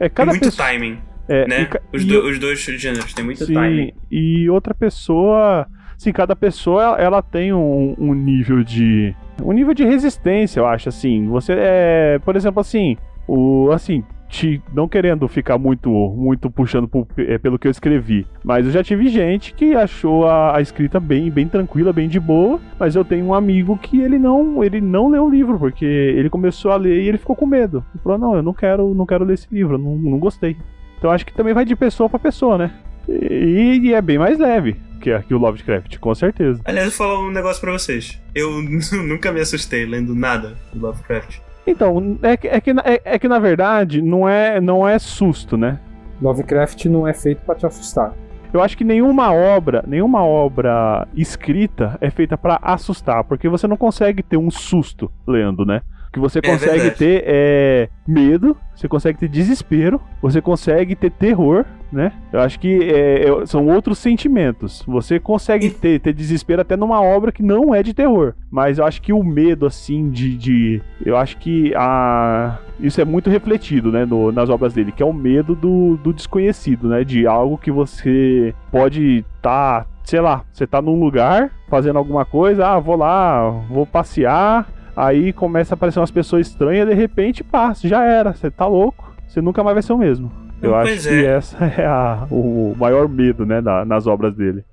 É Tem cada muito pessoa. timing, É, né? e Os, e do- os dois gêneros têm muito Sim, timing. e outra pessoa. Sim, cada pessoa ela, tem um, um nível de. Um nível de resistência, eu acho, assim. Você é. Por exemplo, assim. O. Assim. Te, não querendo ficar muito muito puxando pro- é, pelo que eu escrevi, mas eu já tive gente que achou a, a escrita bem bem tranquila, bem de boa, mas eu tenho um amigo que ele não ele não leu o livro porque ele começou a ler e ele ficou com medo. Ele falou: "Não, eu não quero não quero ler esse livro, não, não gostei". Então acho que também vai de pessoa pra pessoa, né? E, e é bem mais leve que, que o Lovecraft, com certeza. Aliás, eu vou falar um negócio pra vocês. Eu nunca me assustei lendo nada do Lovecraft. Então, é, que- é, que, na- é, é que na verdade não é, não é susto, né? Lovecraft não é feito pra te assustar. Eu acho que nenhuma obra, nenhuma obra escrita é feita pra assustar, porque você não consegue ter um susto lendo, né? O que você É consegue ter é medo, você consegue ter desespero, você consegue ter terror, né? Eu acho que é, é, são outros sentimentos. Você consegue ter, ter desespero até numa obra que não é de terror. Mas eu acho que o medo, assim, de. de eu acho que a, isso é muito refletido, né, no- nas obras dele, que é o medo do, do desconhecido, né? De algo que você pode estar, sei lá, você tá num lugar fazendo alguma coisa, ah, vou lá, vou passear. Aí começa a aparecer umas pessoas estranhas, de repente, pá, já era, você tá louco, você nunca mais vai ser o mesmo. Eu Pois acho é. que essa é a- o maior medo, né, da- nas obras dele.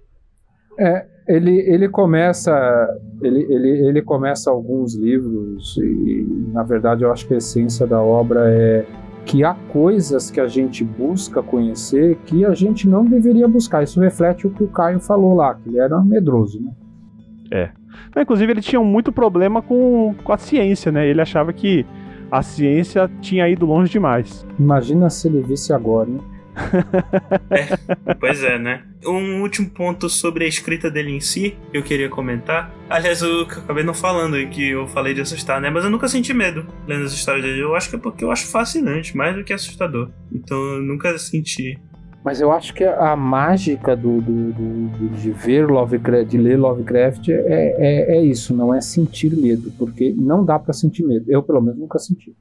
É, ele, ele começa ele, ele, ele começa alguns livros e na verdade eu acho que a essência da obra é que há coisas que a gente busca conhecer que a gente não deveria buscar. Isso reflete o que o Caio falou lá, que ele era medroso, né? Mas, Inclusive, ele tinha muito problema com, com a ciência, né? Ele achava que a ciência tinha ido longe demais. Imagina se ele visse agora, né? Pois é, né? Um último ponto sobre a escrita dele em si, que eu queria comentar. Aliás, eu acabei não falando que eu falei de assustar, né? Mas eu nunca senti medo lendo as histórias dele. Eu acho que é porque eu acho fascinante, mais do que assustador. Então eu nunca senti. Mas eu acho que a mágica do, do- do- do- de ver Lovecraft, de ler Lovecraft é, é, é isso, não é sentir medo, porque não dá pra sentir medo. Eu, pelo menos, nunca senti.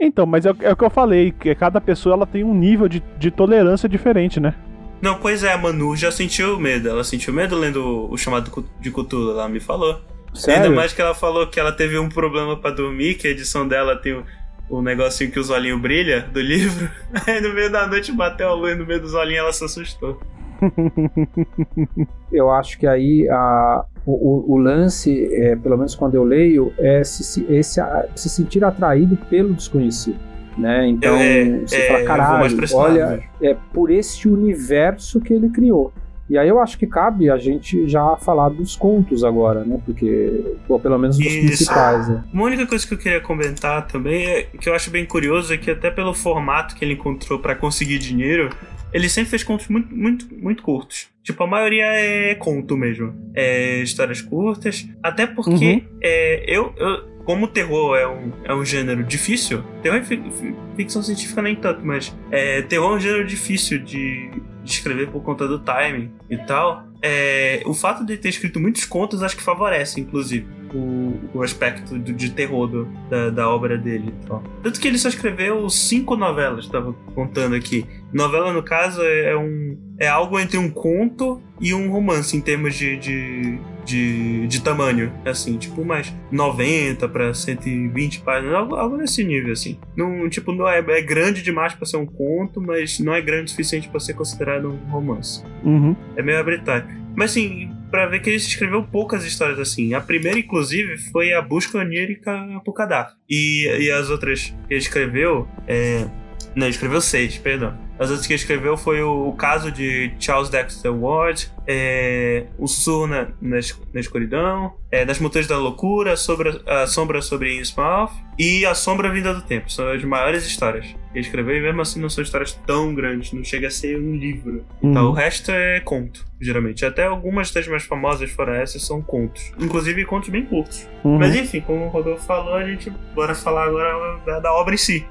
Então, mas é, o- é o que eu falei, que cada pessoa ela tem um nível de, de tolerância diferente, né? Não, pois é, a Manu já sentiu medo. Ela sentiu medo lendo o chamado de Cthulhu, ela me falou. Sério? Ainda mais que ela falou que ela teve um problema pra dormir, que a edição dela tem o, negocinho que os olhinhos brilham do livro. Aí no meio da noite bateu a luz no meio dos olhinhos ela se assustou. Eu acho que aí a, O, o, o lance, é, pelo menos quando eu leio, é se, se, esse, se sentir atraído pelo desconhecido. Né? Então, É, você é, fala, caralho, olha, mesmo. é por esse universo que ele criou. E aí eu acho que cabe a gente já falar dos contos agora, né? Porque, pô, pelo menos dos Isso. principais, né? Uma única coisa que eu queria comentar também, é, que eu acho bem curioso, é que até pelo formato que ele encontrou pra conseguir dinheiro, ele sempre fez contos muito, muito, muito curtos. Tipo, a maioria é conto mesmo. É histórias curtas. Até porque é, eu, eu- como o terror é um, é um gênero difícil, terror e fi- fi- ficção científica nem tanto, mas é, terror é um gênero difícil de escrever por conta do timing e tal. É, o fato de ter escrito muitos contos acho que favorece, inclusive, o, o aspecto do- de terror do- da, da obra dele e tal. Tanto que ele só escreveu cinco novelas, estava contando aqui. Novela, no caso, é, é um. É algo entre um conto e um romance em termos de, de, de, de tamanho. Assim, tipo, umas 90 para 120 páginas, algo, algo nesse nível, assim. Não, tipo, não é, é grande demais para ser um conto, mas não é grande o suficiente para ser considerado um romance. Uhum. É meio arbitrário. Mas assim, pra ver que ele escreveu poucas histórias assim. A primeira, inclusive, foi a busca onírica por Gaddafi. E, e as outras que ele escreveu. É... Não, ele escreveu seis, perdão. As outras que escreveu foi o, o caso de Charles Dexter Ward, é, o Sussurro na, na, na Escuridão, é, Nas Montanhas da Loucura, a sombra, a sombra sobre Innsmouth e A Sombra Vinda do Tempo. São as maiores histórias que escreveu e mesmo assim não são histórias tão grandes, não chega a ser um livro. Então, o Uhum. resto é conto, geralmente. Até algumas das mais famosas, fora essas, são contos. Inclusive contos bem curtos. Uhum. Mas enfim, como o Rodolfo falou, a gente bora falar agora da, da obra em si.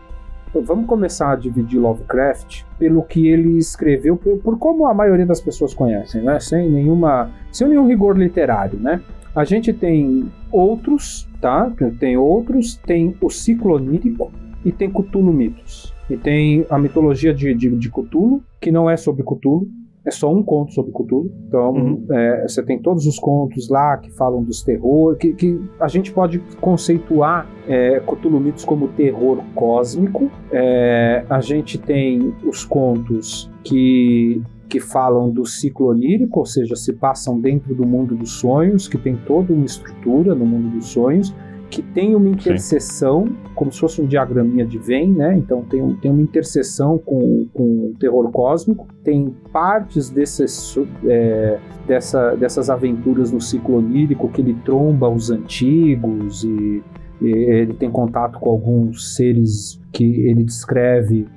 Vamos começar a dividir Lovecraft pelo que ele escreveu, por, por como a maioria das pessoas conhecem, né? Sem nenhuma, sem nenhum rigor literário, né? A gente tem outros, tá? Tem outros, tem o ciclo onírico e tem Cthulhu mitos. E tem a mitologia de, de, de Cthulhu, que não é sobre Cthulhu, é só um conto sobre Cthulhu. Então, Uhum. é, você tem todos os contos lá que falam dos terror, que, que a gente pode conceituar é, Cthulhu mitos como terror cósmico. É, a gente tem os contos que que falam do ciclo onírico, ou seja, se passam dentro do mundo dos sonhos, que tem toda uma estrutura no mundo dos sonhos, que tem uma interseção, como se fosse um diagraminha de Venn, né? Então tem, um- tem uma interseção com, com o terror cósmico, tem partes desses, é, dessa, dessas aventuras no ciclo onírico que ele tromba os antigos e, e ele tem contato com alguns seres que ele descreve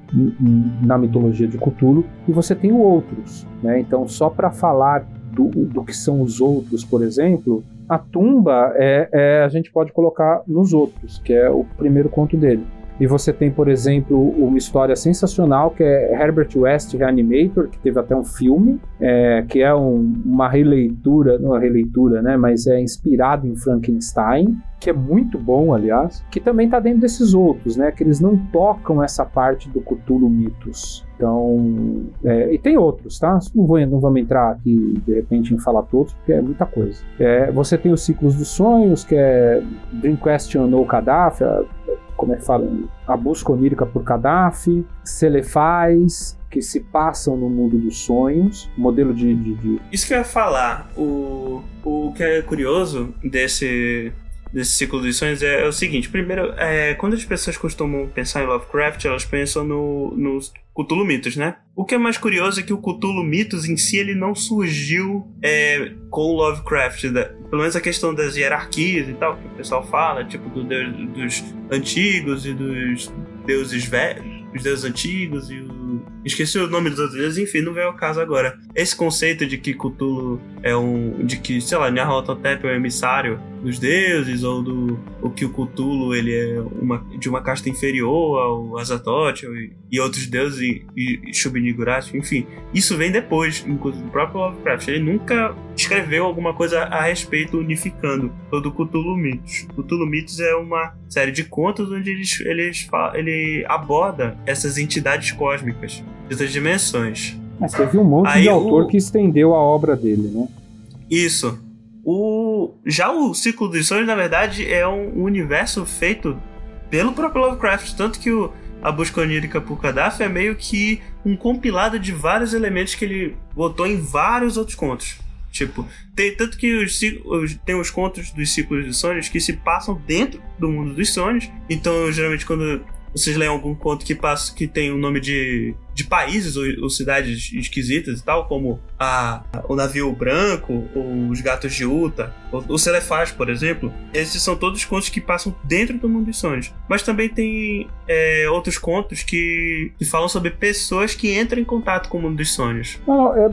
na mitologia de Cthulhu, e você tem outros, né? Então só para falar do, do que são os outros, por exemplo, a tumba é, é- a gente pode colocar nos outros, que é o primeiro conto dele. E você tem, por exemplo, uma história sensacional que é Herbert West Reanimator, que teve até um filme, é, que é um- uma releitura, não é releitura, né, mas é inspirado em Frankenstein, que é muito bom, aliás, que também está dentro desses outros, né, que eles não tocam essa parte do Cthulhu Mitos. Então, é, e tem outros, tá? Não, vou, não vamos entrar aqui de repente em falar todos, porque é muita coisa. É, você tem os ciclos dos sonhos, que é Dream Question ou Gaddafi, a- como é que fala? A busca onírica por Gaddafi, Celefais, que se passam no mundo dos sonhos, modelo de, de- de Isso que eu ia falar, o, o que é curioso desse, desse ciclo dos sonhos é, é o seguinte: primeiro, é, quando as pessoas costumam pensar em Lovecraft, elas pensam no, nos Cthulhu Mitos, né? O que é mais curioso é que o Cthulhu Mitos em si ele não surgiu é, com Lovecraft, da- pelo menos a questão das hierarquias e tal, que o pessoal fala, tipo do deus, dos antigos e dos deuses velhos, os deuses antigos e o. Esqueci o nome dos outros deuses, enfim, não veio ao caso agora. Esse conceito de que Cthulhu é um. de que, sei lá, Nyarlathotep é o emissário dos deuses, ou do. ou que o Cthulhu ele é uma, de uma casta inferior ao Azathoth e, e outros deuses e, e, enfim. Isso vem depois, inclusive do próprio Lovecraft. Ele nunca escreveu alguma coisa a respeito unificando todo o Cthulhu Mitos. Cthulhu Mitos é uma série de contos onde eles, eles, ele aborda essas entidades cósmicas de outras dimensões. Mas teve um monte Aí de o- autor que estendeu a obra dele, né? Isso. O, já o Ciclo dos Sonhos, na verdade, é um universo feito pelo próprio Lovecraft. Tanto que o, a busca onírica por Gaddafi é meio que um compilado de vários elementos que ele botou em vários outros contos. Tipo, tem tanto que os, os- tem os contos dos ciclos dos sonhos que se passam dentro do mundo dos sonhos. Então, geralmente, quando vocês leem algum conto que passa que tem o nome de, de países ou, ou cidades esquisitas e tal, como a, o navio branco, ou os gatos de Uta, o Celefaz, por exemplo, esses são todos contos que passam dentro do mundo dos sonhos. Mas também tem é, outros contos que, que falam sobre pessoas que entram em contato com o mundo dos sonhos. Não, é,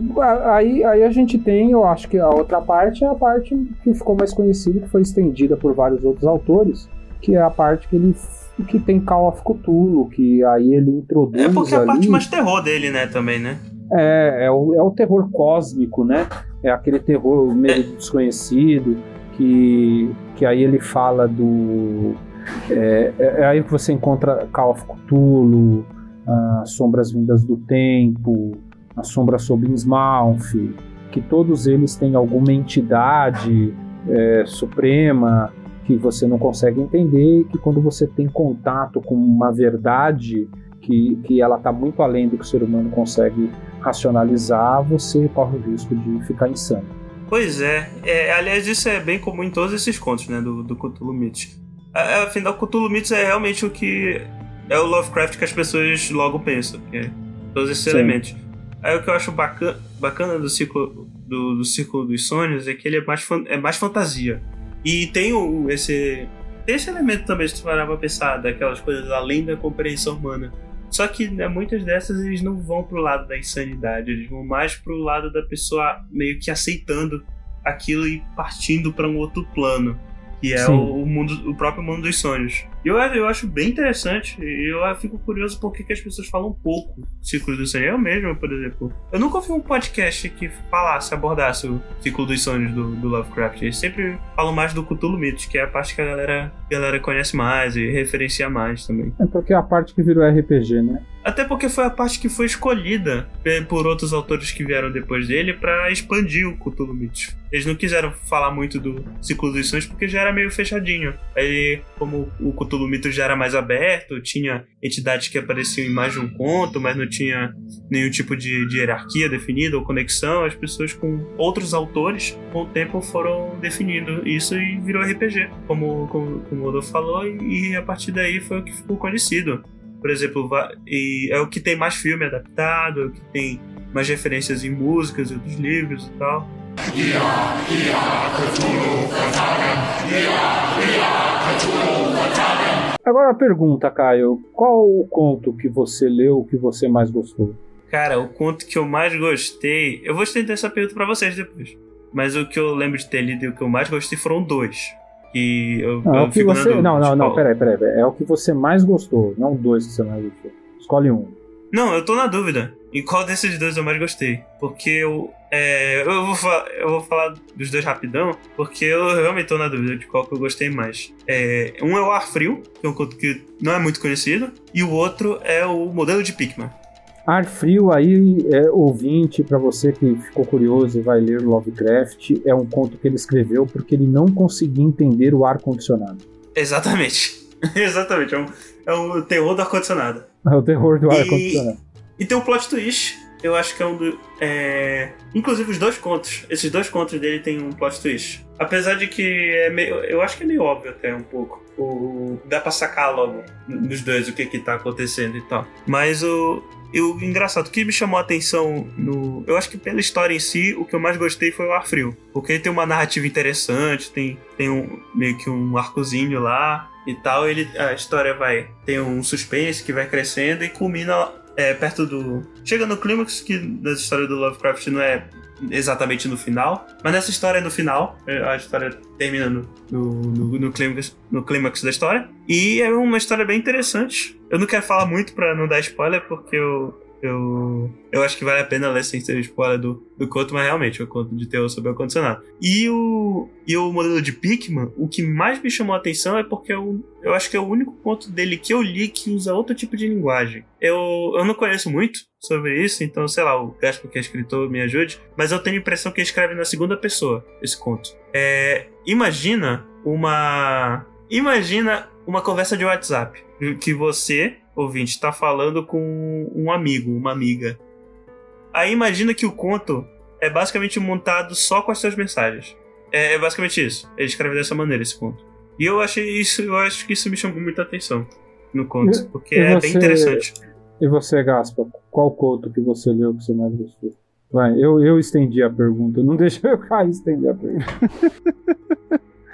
aí, aí a gente tem, eu acho que a outra parte é a parte que ficou mais conhecida, que foi estendida por vários outros autores, que é a parte que ele que tem Call of Cthulhu, que aí ele introduz É porque é a ali, parte mais terror dele, né, também, né? é, é, o, é o terror cósmico, né? É aquele terror meio desconhecido, que, que aí ele fala do. É, é- é aí que você encontra Call of Cthulhu, as Sombras Vindas do Tempo, a Sombra sob Innsmouth, que todos eles têm alguma entidade é, suprema que você não consegue entender e que quando você tem contato com uma verdade que, que ela está muito além do que o ser humano consegue racionalizar, você corre o risco de ficar insano. Pois é. É, aliás, isso é bem comum em todos esses contos, né, do, do Cthulhu Mythos. Afinal, Cthulhu Mythos é realmente o que é o Lovecraft que as pessoas logo pensam, é todos esses Sim. elementos. Aí o que eu acho bacana, bacana do ciclo do, do Círculo dos Sonhos é que ele é mais, é mais fantasia. E tem o, esse esse elemento também, se tu parar pra pensar, daquelas coisas além da compreensão humana. Só que né, muitas dessas eles não vão pro lado da insanidade, eles vão mais pro lado da pessoa meio que aceitando aquilo e partindo pra um outro plano, que é o, o mundo, o próprio mundo dos sonhos. Eu, eu acho bem interessante, eu fico curioso por que, que as pessoas falam pouco Ciclo dos Sonhos. Eu mesmo, por exemplo, eu nunca ouvi um podcast que falasse, abordasse o Ciclo dos Sonhos do, do Lovecraft. Eles sempre falam mais do Cthulhu Mythos, que é a parte que a galera, a galera conhece mais e referencia mais também. É porque é a parte que virou RPG, né? Até porque foi a parte que foi escolhida eh, por outros autores que vieram depois dele pra expandir o Cthulhu Mythos. Eles não quiseram falar muito do Ciclo dos Sonhos porque já era meio fechadinho. Aí, como o Cthulhu Mythos já era mais aberto, tinha entidades que apareciam em mais de um conto, mas não tinha nenhum tipo de, de hierarquia definida ou conexão, as pessoas com outros autores, com o tempo, foram definindo isso e virou RPG, como, como, como o Rodolfo falou, e, e a partir daí foi o que ficou conhecido por exemplo, e é o que tem mais filme adaptado, é o que tem mais referências em músicas e outros livros e tal. Agora a pergunta, Caio: qual o conto que você leu que você mais gostou? Cara, o conto que eu mais gostei. Eu vou estender essa pergunta pra vocês depois. Mas o que eu lembro de ter lido e o que eu mais gostei foram dois. E eu, Não, é eu o que você. dúvida Não, não, não, qual. peraí, peraí, peraí. É o que você mais gostou, não dois que você mais gostou. Escolhe um. Não, eu tô na dúvida. Em qual desses dois eu mais gostei? Porque eu. é, eu, vou eu vou falar dos dois rapidão, porque eu realmente tô na dúvida de qual que eu gostei mais. É, um é o Ar Frio, que é um conto que não é muito conhecido, e o outro é o Modelo de Pikmin. Ar Frio aí, é, ouvinte, pra você que ficou curioso e vai ler Lovecraft, é um conto que ele escreveu porque ele não conseguia entender o ar-condicionado. Exatamente. Exatamente. É um, é um terror do ar-condicionado. É o terror do ar-condicionado. E tem um plot twist. Eu acho que é um do. É... Inclusive os dois contos. Esses dois contos dele tem um plot twist. Apesar de que é meio. Eu acho que é meio óbvio até um pouco. O... Dá pra sacar logo nos dois o que que tá acontecendo e tal. Mas o. E o engraçado, o que me chamou a atenção no. Eu acho que pela história em si, o que eu mais gostei foi o Ar Frio. Porque ele tem uma narrativa interessante, tem, tem um, meio que um arcozinho lá e tal. Ele, a história vai. Tem um suspense que vai crescendo e culmina é, perto do. Chega no clímax, que nessa história do Lovecraft não é exatamente no final, mas nessa história é no final. é, A história termina no, no, no, no clímax, no clímax da história. E é uma história bem interessante. Eu não quero falar muito pra não dar spoiler, porque eu. Eu, eu acho que vale a pena ler sem ser spoiler do, do conto, mas realmente é conto de terror sobre o ar-condicionado. E o, e o modelo de Pikmin, o que mais me chamou a atenção é porque eu, eu acho que é o único conto dele que eu li que usa outro tipo de linguagem. Eu, eu não conheço muito sobre isso, então sei lá, o Gaspar que é escritor me ajude, mas eu tenho a impressão que ele escreve na segunda pessoa esse conto. É, imagina uma. Imagina uma conversa de WhatsApp que você, ouvinte, está falando com um amigo, uma amiga. Aí imagina que o conto é basicamente montado só com as suas mensagens. É, é basicamente isso. Ele escreve dessa maneira esse conto. E eu achei isso, eu acho que isso me chamou muita atenção no conto, E- porque e é você- bem interessante. E você, Gaspa, qual conto que você leu que você mais gostou? Vai, eu, eu estendi a pergunta. Não deixa eu cair estender a pergunta.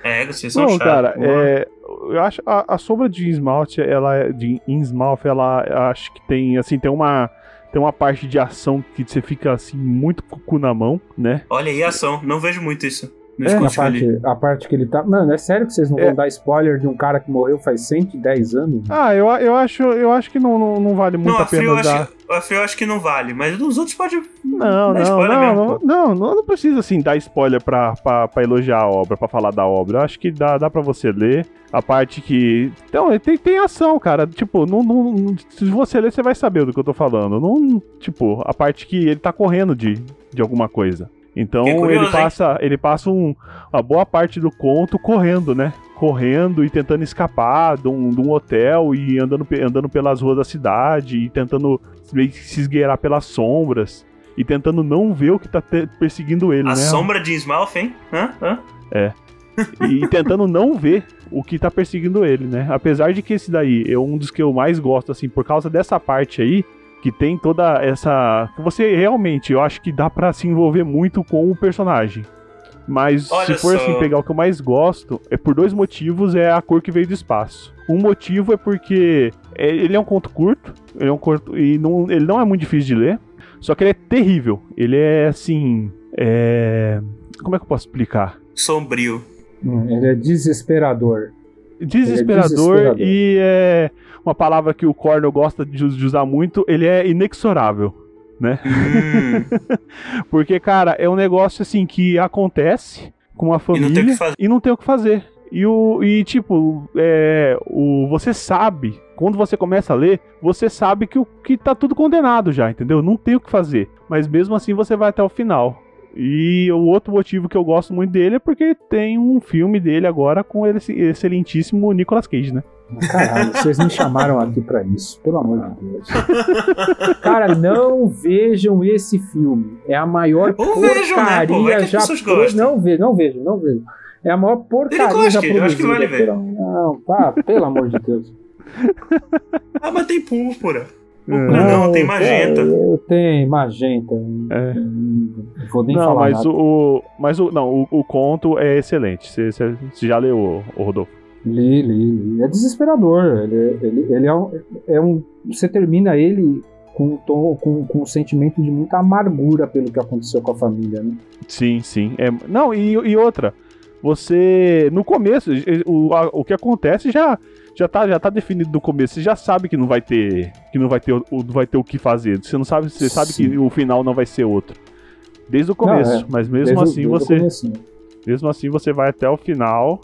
É, vocês são Não, chatos. cara, é, eu acho a, a sombra de esmalte, ela é- de Innsmouth, ela acho que tem assim, tem uma tem uma parte de ação que você fica assim muito cu na mão, né? Olha aí ação. Não vejo muito isso. Nos É, A eu parte, a parte que ele tá. Mano, é sério que vocês não É. vão dar spoiler de um cara que morreu faz 110 anos? Ah, eu, eu acho eu acho que não, não, não vale muito Não, a a eu pena acho, dar. que- a Frio eu acho que não vale, mas os outros podem. Não, não, não, mesmo, não, não, não, não precisa assim dar spoiler pra, pra, pra elogiar a obra, pra falar da obra. Eu acho que dá, dá pra você ler. A parte que. Então, tem, tem ação, cara. Tipo, não, não, não- se você ler, você vai saber do que eu tô falando. Não, tipo, a parte que ele tá correndo de, de alguma coisa. Então Fiquei curioso, ele passa, ele passa um, uma boa parte do conto correndo, né? Correndo e tentando escapar de um, de um hotel e andando, andando pelas ruas da cidade e tentando se esgueirar pelas sombras e tentando não ver o que tá te- perseguindo ele, A né? sombra de Smalf, hein? Hã? Hã? E tentando não ver o que tá perseguindo ele, né? Apesar de que esse daí é um dos que eu mais gosto, assim, por causa dessa parte aí, que tem toda essa. que Você realmente, eu acho que dá pra se envolver muito com o personagem. Mas Olha se for só. assim, pegar o que eu mais gosto, é por dois motivos, é a cor que veio do espaço. Um motivo é porque é- ele é um conto curto, ele é um conto, e não, ele não é muito difícil de ler, só que ele é terrível. Ele é assim. É. Como é que eu posso explicar? Sombrio. Hum, ele é desesperador. Desesperador, desesperador. e é uma palavra que o Cornel gosta de, de usar muito, ele é inexorável. Hum, Porque, cara, é um negócio assim que acontece com a família e não tem o que fazer. E, o, e tipo, é, o, você sabe, quando você começa a ler, você sabe que, o, que tá tudo condenado já, entendeu? Não tem o que fazer. Mas mesmo assim você vai até o final. E o outro motivo que eu gosto muito dele é porque tem um filme dele agora com esse excelentíssimo Nicolas Cage, né? Caralho, vocês me chamaram aqui pra isso, pelo amor de Deus. Cara, não vejam esse filme. É a maior Ou vejam, né, porcaria que as já. pro-. Não vejo, não vejo, não vejo. É a maior porcaria Nicolas já Cage, eu acho que produzida. vale ver. pelo- Não, pá, pelo amor de Deus. Ah, mas tem púrpura. Púrpura não, tem magenta. Eu tenho magenta. É. Não Vou nem não, falar mas nada. o, Mas o. Não, o, o conto é excelente. Você, já leu, o, Rodolfo? Li, li, li. É desesperador. Ele, ele, ele é, um, é um. Você termina ele com, um tom- com, com um sentimento de muita amargura pelo que aconteceu com a família, né? Sim, sim. É, não, e, e outra. Você. No começo, o, a- o que acontece já. Já tá, já tá definido no começo. Você já sabe que não vai ter. Que não vai ter, o, não vai ter o que fazer. Você não sabe. Você sabe Sim. que o final não vai ser outro. Desde o começo. é. Mas mesmo Desde assim você. comecinho. Mesmo assim você vai até o final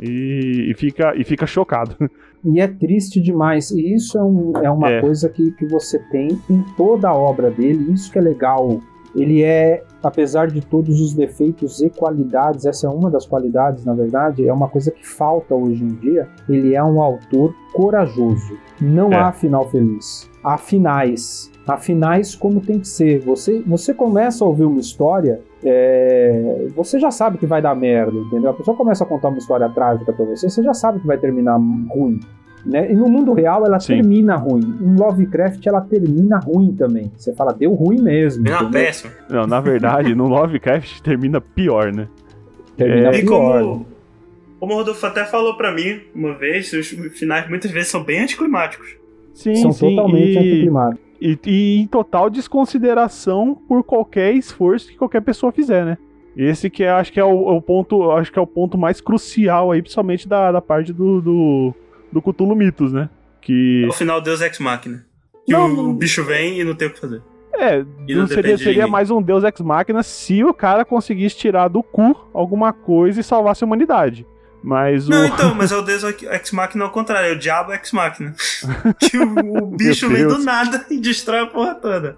e, e fica, e fica chocado. E é triste demais. E isso é, um- é uma É. coisa que, que você tem em toda a obra dele. Isso que é legal. Ele é, apesar de todos os defeitos e qualidades, essa é uma das qualidades, na verdade, é uma coisa que falta hoje em dia. Ele é um autor corajoso. Não É. há final feliz. Há finais. Há finais como tem que ser. Você, você começa a ouvir uma história, é, você já sabe que vai dar merda, entendeu? A pessoa começa a contar uma história trágica pra você, você já sabe que vai terminar ruim. Né? E no mundo real ela Sim. termina ruim. Em Lovecraft ela termina ruim também. Você fala, deu ruim mesmo. Na entendeu? péssima. Não, na verdade, no Lovecraft termina pior, né? Termina É. E pior. como, como o Rodolfo até falou pra mim uma vez, os finais muitas vezes são bem anticlimáticos. Sim, São sim. totalmente e, anticlimáticos. e, e em total desconsideração por qualquer esforço que qualquer pessoa fizer, né? Esse que é, acho que é o, o ponto, acho que é o ponto mais crucial aí, principalmente da, da parte do, do, do Cthulhu Mitos, né? Que É o final Deus Ex Machina. Que Não, o não- bicho vem e não tem o que fazer. É, E não seria, seria mais um Deus Ex Machina se o cara conseguisse tirar do cu alguma coisa e salvasse a humanidade. Mas Não, o. então, mas é o Deus Ex Machina ao contrário, é o Diabo Ex Machina. que o, o bicho vem do nada e destrói a porra toda.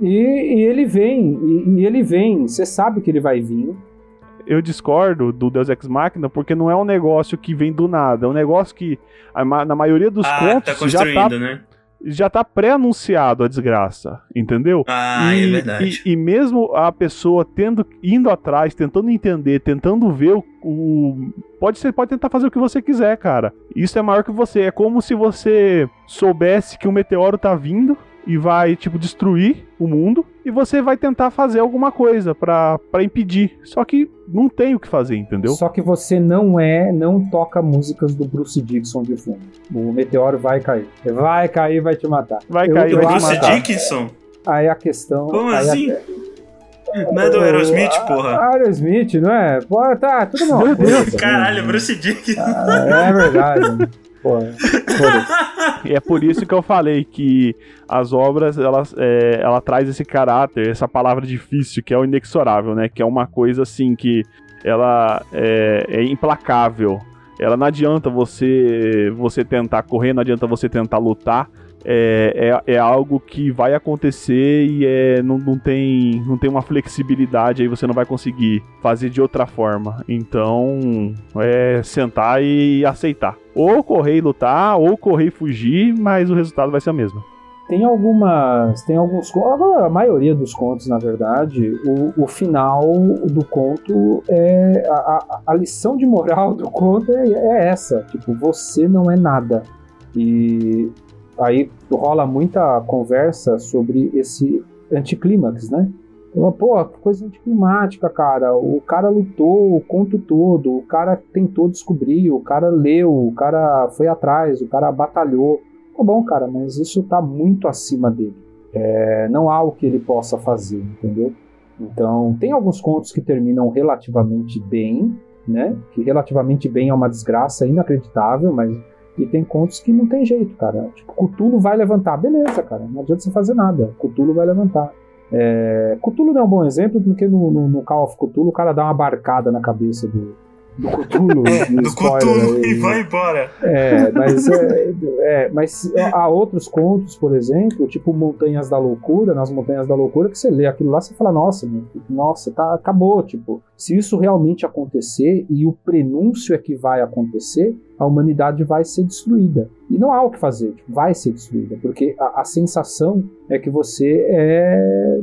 E, e ele vem, e, e ele vem. Você sabe que ele vai vir. Eu discordo do Deus Ex Machina porque não é um negócio que vem do nada. É um negócio que, na maioria dos ah, contos, tá já tá né? já tá pré-anunciado a desgraça, entendeu? Ah, e, é verdade. E, e mesmo a pessoa tendo indo atrás, tentando entender, tentando ver o, o pode ser, pode tentar fazer o que você quiser, cara. Isso é maior que você. É como se você soubesse que um meteoro tá vindo e vai, tipo, destruir o mundo. E você vai tentar fazer alguma coisa pra pra impedir. Só que não tem o que fazer, entendeu? Só que você não é, não toca músicas do Bruce Dixon de fundo. O meteoro vai cair. Vai cair, vai te matar. Vai Eu- cair, eu vai te Bruce matar. Dickinson? Aí a questão. Como aí a- assim? Não é do Aerosmith, Ah, porra? Aerosmith, não é? Pô, tá, tudo bom. Meu Deus, Foda-se. Caralho, Bruce Dickinson. Ah, É verdade. Foda-se. E é por isso que eu falei que as obras, elas, é, ela traz esse caráter, essa palavra difícil, que é o inexorável, né? Que é uma coisa assim que ela é, é implacável. Ela não adianta você você tentar correr, não adianta você tentar lutar. É, é, é algo que vai acontecer e é, não, não, tem, não tem uma flexibilidade, aí você não vai conseguir fazer de outra forma. Então, é sentar e aceitar. Ou correr e lutar, ou correr e fugir, mas o resultado vai ser o mesmo. Tem algumas. Tem alguns. A maioria dos contos, na verdade, o, o final do conto é. A, a- a lição de moral do conto é, é essa. Tipo, você não é nada. E aí rola muita conversa sobre esse anticlímax, né? Pô, que coisa anticlimática, cara. O cara lutou o conto todo, o cara tentou descobrir, o cara leu, o cara foi atrás, o cara batalhou. Tá bom, cara, mas isso tá muito acima dele. É, não há o que ele possa fazer, entendeu? Então, tem alguns contos que terminam relativamente bem, né? Que relativamente bem é uma desgraça inacreditável, mas. E tem contos que não tem jeito, cara. Tipo, Cthulhu vai levantar. Beleza, cara. Não adianta você fazer nada. Cthulhu vai levantar. É... Cthulhu não é um bom exemplo, porque no, no, no Call of Cthulhu o cara dá uma barcada na cabeça do, do Cthulhu. Do spoiler Cthulhu e vai embora. É, mas, é, é, mas há outros contos, por exemplo, tipo Montanhas da Loucura, nas Montanhas da Loucura, que você lê aquilo lá e fala, nossa, meu, nossa, tá, acabou, tipo, se isso realmente acontecer e o prenúncio é que vai acontecer, a humanidade vai ser destruída. E não há o que fazer, tipo, vai ser destruída, porque a, a sensação é que você é.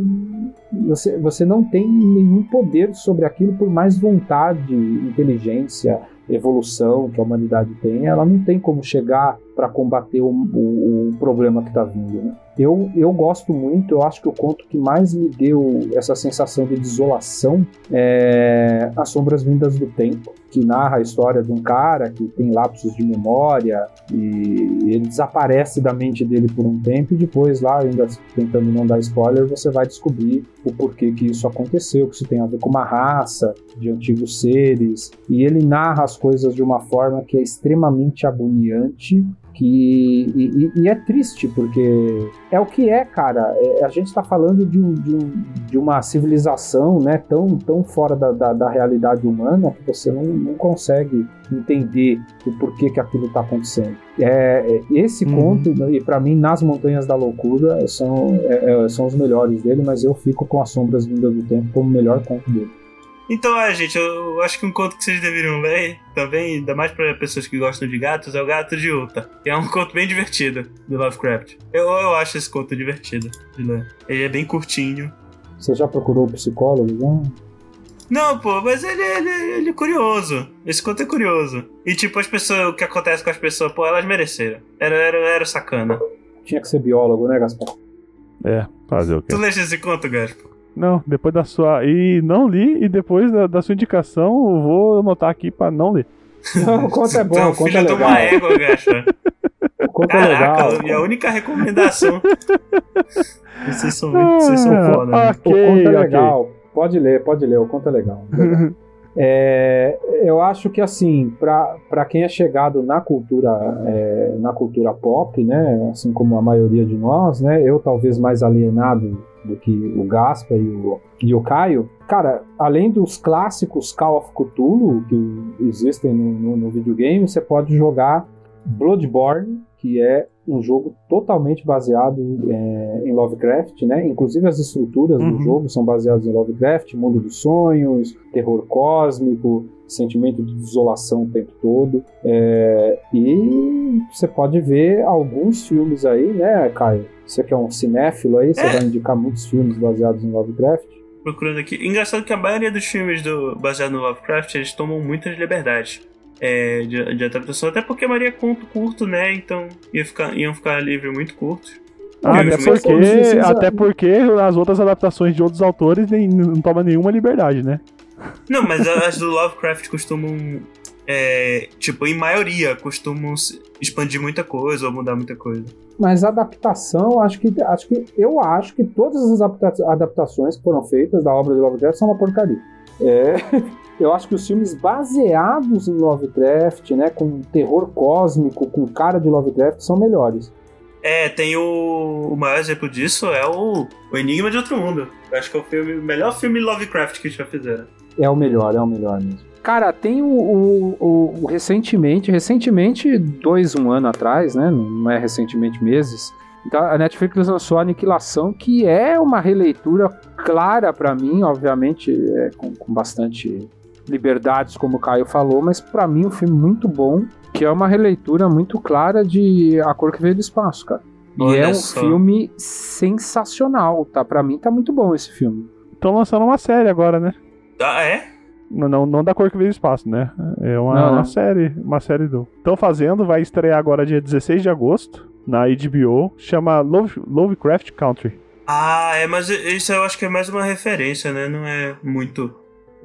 Você, você não tem nenhum poder sobre aquilo, por mais vontade, inteligência, evolução que a humanidade tem, ela não tem como chegar para combater o, o, o problema que está vindo. Né? Eu, eu gosto muito, eu acho que o conto que mais me deu essa sensação de desolação é As Sombras Vindas do Tempo, que narra a história de um cara que tem lapsos de memória e ele desaparece da mente dele por um tempo e depois lá, ainda tentando não dar spoiler, você vai descobrir o porquê que isso aconteceu, que isso tem a ver com uma raça de antigos seres, e ele narra as coisas de uma forma que é extremamente agoniante que e, e- e é triste porque é o que é, cara. É- a gente está falando de, um- de um- de uma civilização, né, tão, tão fora da, da, da realidade humana que você não, não consegue entender o porquê que aquilo está acontecendo. É, é, esse Uhum. conto né, e para mim nas Montanhas da Loucura são é, é, são os melhores dele, mas eu fico com as Sombras Vindas do Tempo como o melhor conto dele. Então, é, gente, eu acho que um conto que vocês deveriam ler também, ainda mais pra pessoas que gostam de gatos, é o Gato de Uta. Que é um conto bem divertido do Lovecraft. Eu, eu acho esse conto divertido de ler. Ele é bem curtinho. Você já procurou o psicólogo? Não? Não, pô, mas ele, ele, ele é curioso. Esse conto é curioso. E tipo, as pessoas, o que acontece com as pessoas, pô, elas mereceram. Era, era, era sacana. Tinha que ser biólogo, né, Gaspar? É, fazer o quê? Tu leste esse conto, Gaspo? Não, depois da sua. E não li, e depois da, da sua indicação, eu vou anotar aqui pra não ler. Não, o conto é bom, é um o conto é legal. uma égua, Gaspo. O conto é legal. Caraca, e a única recomendação. Vocês são muito, vocês são Ah, foda, né? O conto é legal. Pode ler, pode ler, o conto é legal. É, eu acho que assim, para quem é chegado na cultura, é, na cultura pop, né, assim como a maioria de nós, né, eu talvez mais alienado do que o Gaspa e o, e o Caio, cara, além dos clássicos Call of Cthulhu que existem no, no, no videogame, você pode jogar Bloodborne, que é um jogo totalmente baseado é, em Lovecraft, né? Inclusive as estruturas Uhum. do jogo são baseadas em Lovecraft, mundo dos sonhos, terror cósmico, sentimento de desolação o tempo todo. É, e você pode ver alguns filmes aí, né, Caio? Você que é um cinéfilo aí, você É. vai indicar muitos filmes baseados em Lovecraft. Procurando aqui. Engraçado que a maioria dos filmes do, baseados no Lovecraft, eles tomam muitas liberdades. é, de, de adaptação, até porque a maioria é conto curto, né? Então ia ficar, iam ficar livre muito curtos. Ah, até porque, até porque as outras adaptações de outros autores nem, não tomam nenhuma liberdade, né? Não, mas as do Lovecraft costumam. É, tipo, em maioria, costumam expandir muita coisa ou mudar muita coisa. Mas a adaptação, acho que, acho que eu acho que todas as adapta- adaptações que foram feitas da obra de Lovecraft são uma porcaria. É, eu acho que os filmes baseados em Lovecraft, né, com terror cósmico, com cara de Lovecraft, são melhores. É, tem o. O maior exemplo disso é o, o Enigma de Outro Mundo. Eu acho que é o filme, o melhor filme Lovecraft que já fizeram. É o melhor, é o melhor mesmo. Cara, tem o, o- o- o recentemente, recentemente, dois, um ano atrás, né? Não é recentemente meses. Então, a Netflix lançou Aniquilação, que é uma releitura clara pra mim, obviamente, é, com, com bastante liberdades, como o Caio falou, mas pra mim um filme muito bom, que é uma releitura muito clara de A Cor que Veio do Espaço, cara. E Olha é um só. filme sensacional, tá? Pra mim tá muito bom esse filme. Estão lançando uma série agora, né? Ah, é? Não, não, não da cor que veio do espaço, né? É uma, Não, uma não. série, uma série do. Estão fazendo, vai estrear agora dia 16 de agosto na HBO, chama Love, Lovecraft Country. Ah, é, mas isso eu acho que é mais uma referência, né? Não é muito.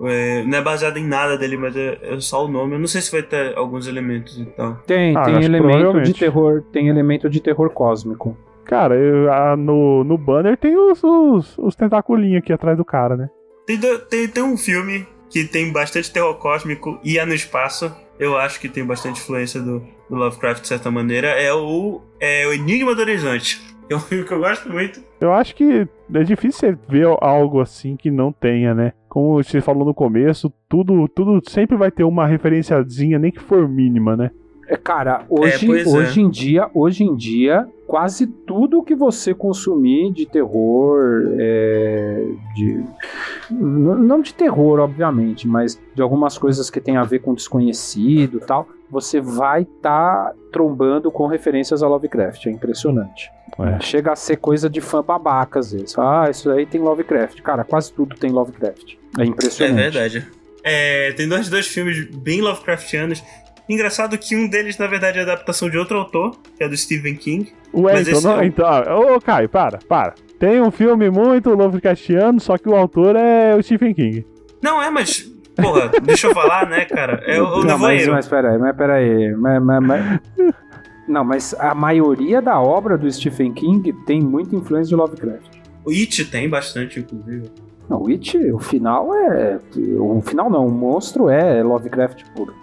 é, não é baseado em nada dele, mas é, é só o nome. Eu não sei se vai ter alguns elementos e tal. Tem, Ah, tem elemento de terror, tem elemento de terror cósmico. Cara, eu- a- no, no banner tem os, os, os tentaculinhos aqui atrás do cara, né? Tem, tem, tem um filme que tem bastante terror cósmico e é no espaço. Eu acho que tem bastante influência do, do Lovecraft de certa maneira. É o, é o Enigma do Horizonte. É um filme que eu gosto muito. Eu acho que é difícil você ver algo assim que não tenha, né? Como você falou no começo, tudo, tudo sempre vai ter uma referenciazinha, nem que for mínima, né? É, cara, hoje, é. hoje em dia, hoje em dia, quase tudo que você consumir de terror, é, de não de terror, obviamente, mas de algumas coisas que tem a ver com desconhecido, e tal, você vai estar trombando com referências a Lovecraft. É impressionante. É. Chega a ser coisa de fã babaca às vezes. Ah, isso aí tem Lovecraft. Cara, quase tudo tem Lovecraft. É É impressionante. verdade. É, tem dois, dois filmes bem Lovecraftianos. Engraçado que um deles, na verdade, é adaptação de outro autor, que é do Stephen King. Ué, Mas então, esse não, é o- então ô Caio, para, para. Tem um filme muito Lovecraftiano, só que o autor é o Stephen King. Não, é, mas. Porra, deixa eu falar, né, cara? É o, não, mas, mas peraí, mas peraí. Mas, mas, mas- Não, mas a maioria da obra do Stephen King tem muita influência de Lovecraft. O It tem bastante, inclusive. Não, o It, o final é. O final não, o monstro é Lovecraft puro.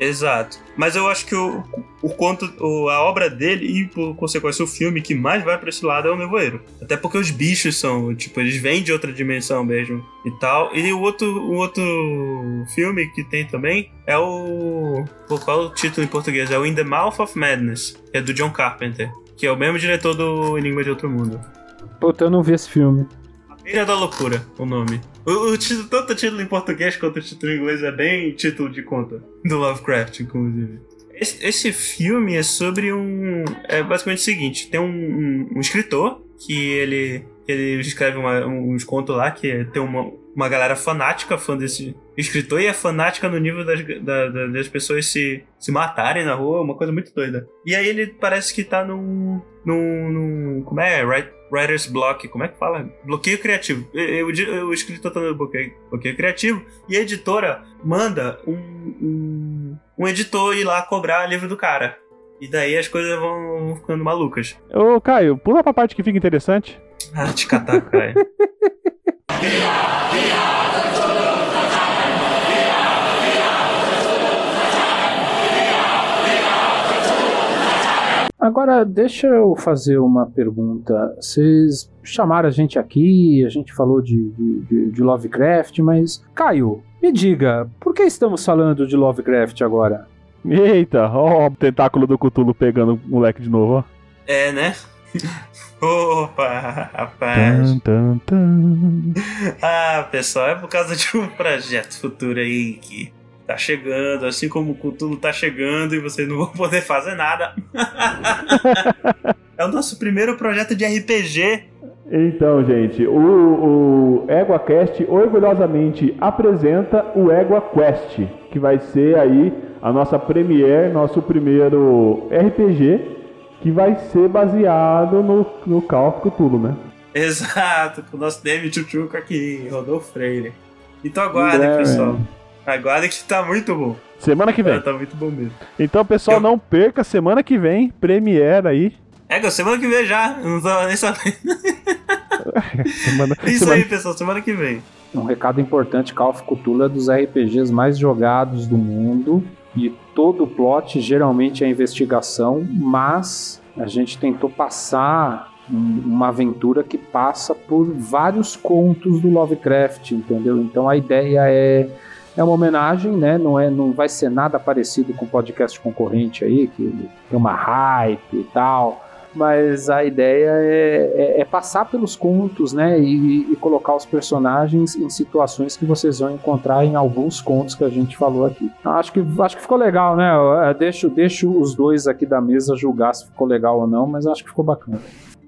Exato. Mas eu acho que o, o conto, o- a obra dele e, por consequência, o filme que mais vai pra esse lado é o Nevoeiro. Até porque os bichos são, tipo, eles vêm de outra dimensão mesmo e tal. E o outro, o outro filme que tem também é o. Qual é o título em português? É o In the Mouth of Madness, que é do John Carpenter, que é o mesmo diretor do Enigma de Outro Mundo. Puta, eu não vi esse filme. Ilha da Loucura, o nome. O, o título, tanto o título em português quanto o título em inglês é bem título de conta. Do Lovecraft, inclusive. Esse, esse filme é sobre um. É basicamente o seguinte: tem um, um- um escritor que ele, ele escreve uma- uns contos lá que tem uma, uma galera fanática fã desse escritor e é fanática no nível das, da- da- das pessoas se, se matarem na rua, uma coisa muito doida. E aí ele parece que tá num. num. num como é? Write- Writer's Block, como é que fala? Bloqueio criativo. E- e- O, escritor tá no bloqueio, bloqueio criativo e a editora manda um, um, um editor ir lá cobrar livro do cara. E daí as coisas vão, vão ficando malucas. Ô, Caio, pula pra parte que fica interessante. Ah, te catar, cara. Agora, deixa eu fazer uma pergunta. Vocês chamaram a gente aqui, a gente falou de, de- de- Lovecraft, mas. Caio, me diga, por que estamos falando de Lovecraft agora? Eita, ó o tentáculo do Cutulo pegando o moleque de novo, ó. É, né? Opa, rapaz. Tan, tan, tan. Ah, pessoal, é por causa de um projeto futuro aí que tá chegando, assim como o Cthulhu tá chegando e vocês não vão poder fazer nada. é o nosso primeiro projeto de RPG. Então, gente, o, o EguaCast orgulhosamente apresenta o EguaQuest, que vai ser aí a nossa premiere, nosso primeiro RPG, que vai ser baseado no, no Call of Cthulhu, né? Exato, com o nosso David Chuchuco aqui, Rodolfo Freire. Então aguardem, É, pessoal. Aguardem que tá muito bom. Semana que vem. É, tá muito bom mesmo. Então, pessoal, Eu- não perca, semana que vem, premiere aí. É, semana que vem já. Eu não tava nem sabendo. Semana, Isso semana- aí, pessoal, semana que vem. Um recado importante, Call of Cthulhu é dos RPGs mais jogados do mundo e todo o plot geralmente é investigação, mas a gente tentou passar um- uma aventura que passa por vários contos do Lovecraft, entendeu? Então a ideia é é uma homenagem, né? Não é, não vai ser nada parecido com o podcast concorrente aí que tem uma hype e tal mas a ideia é, é- é passar pelos contos, né, e, e colocar os personagens em situações que vocês vão encontrar em alguns contos que a gente falou aqui. Então, Acho que, acho que ficou legal, né? Eu, Deixo, deixo os dois aqui da mesa julgar se ficou legal ou não, mas acho que ficou bacana.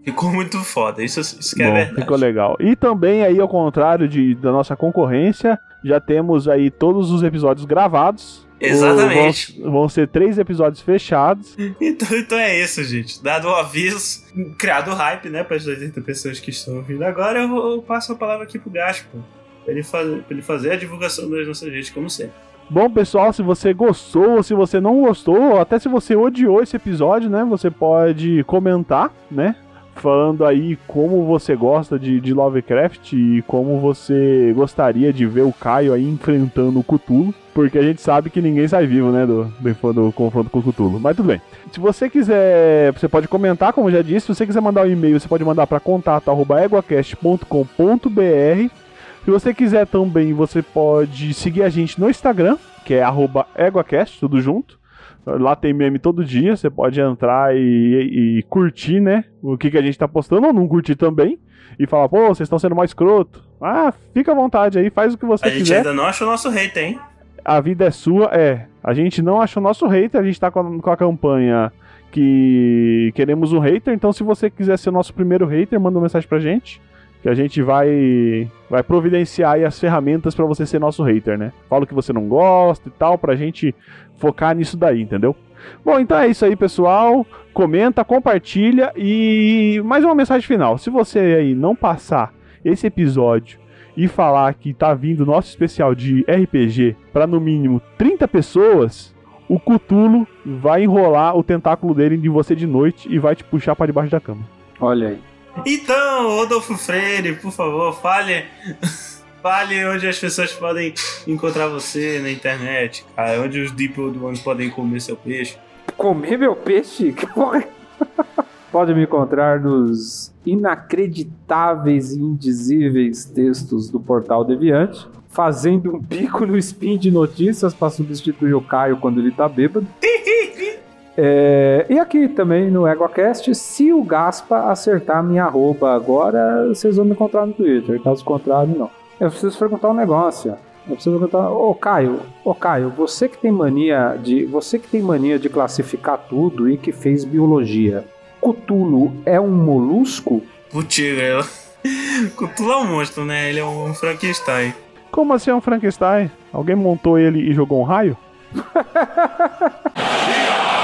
Ficou muito foda. Isso, isso que é Bom, verdade. ficou legal. E também aí, ao contrário de, da nossa concorrência, já temos aí todos os episódios gravados. Exatamente. Vão, vão ser três episódios fechados. Então, então é isso, gente. Dado o aviso, criado o hype, né, para as 80 pessoas que estão ouvindo agora, eu, vou- eu passo a palavra aqui pro Gaspo. Pra ele, fa- pra ele fazer a divulgação das nossas redes, como sempre. Bom, pessoal, se você gostou, ou se você não gostou, ou até se você odiou esse episódio, né? Você pode comentar, né? Falando aí como você gosta de, de Lovecraft e como você gostaria de ver o Caio aí enfrentando o Cthulhu. Porque a gente sabe que ninguém sai vivo, né? Do, do, do confronto com o Cthulhu. Mas tudo bem. Se você quiser, você pode comentar, como eu já disse. Se você quiser mandar um e-mail, você pode mandar para contato.eguacast.com.br. Se você quiser também, você pode seguir a gente no Instagram, que é EguaCast, tudo junto. Lá tem meme todo dia, você pode entrar e, e curtir, né? O que, que a gente tá postando, ou não curtir também. E falar, pô, vocês estão sendo mais escroto. Ah, fica à vontade aí, faz o que você A gente quiser. ainda não achou o nosso hater, hein? A vida é sua, é. A gente não achou nosso hater, a gente tá com a, com a campanha que queremos um hater, então se você quiser ser nosso primeiro hater, manda uma mensagem pra gente. Que a gente vai vai providenciar aí as ferramentas pra você ser nosso hater, né? Fala o que você não gosta e tal, pra gente focar nisso daí, entendeu? Bom, então é isso aí, pessoal. Comenta, compartilha e mais uma mensagem final. Se você aí não passar esse episódio e falar que tá vindo nosso especial de RPG para no mínimo 30 pessoas, o Cutulo vai enrolar o tentáculo dele em você de noite e vai te puxar para debaixo da cama. Olha aí. Então, Rodolfo Freire, por favor, fale. Fale onde as pessoas podem encontrar você na internet, cara. Onde os Deep Old Ones podem comer seu peixe. Comer meu peixe? Que porra? Pode me encontrar nos inacreditáveis e indizíveis textos do Portal Deviante, fazendo um bico no spin de notícias para substituir o Caio quando ele tá bêbado. É, e aqui também no EgoCast, se o Gaspa acertar minha arroba agora, vocês vão me encontrar no Twitter. Caso contrário, não. Eu preciso perguntar um negócio. Eu preciso perguntar, ô Caio, ô Caio, você que tem mania de, você que tem mania de classificar tudo e que fez biologia, Cutulo é um molusco? Velho. Cthulhu é um monstro, né? Ele é um Frankenstein. Como assim é um Frankenstein? Alguém montou ele e jogou um raio?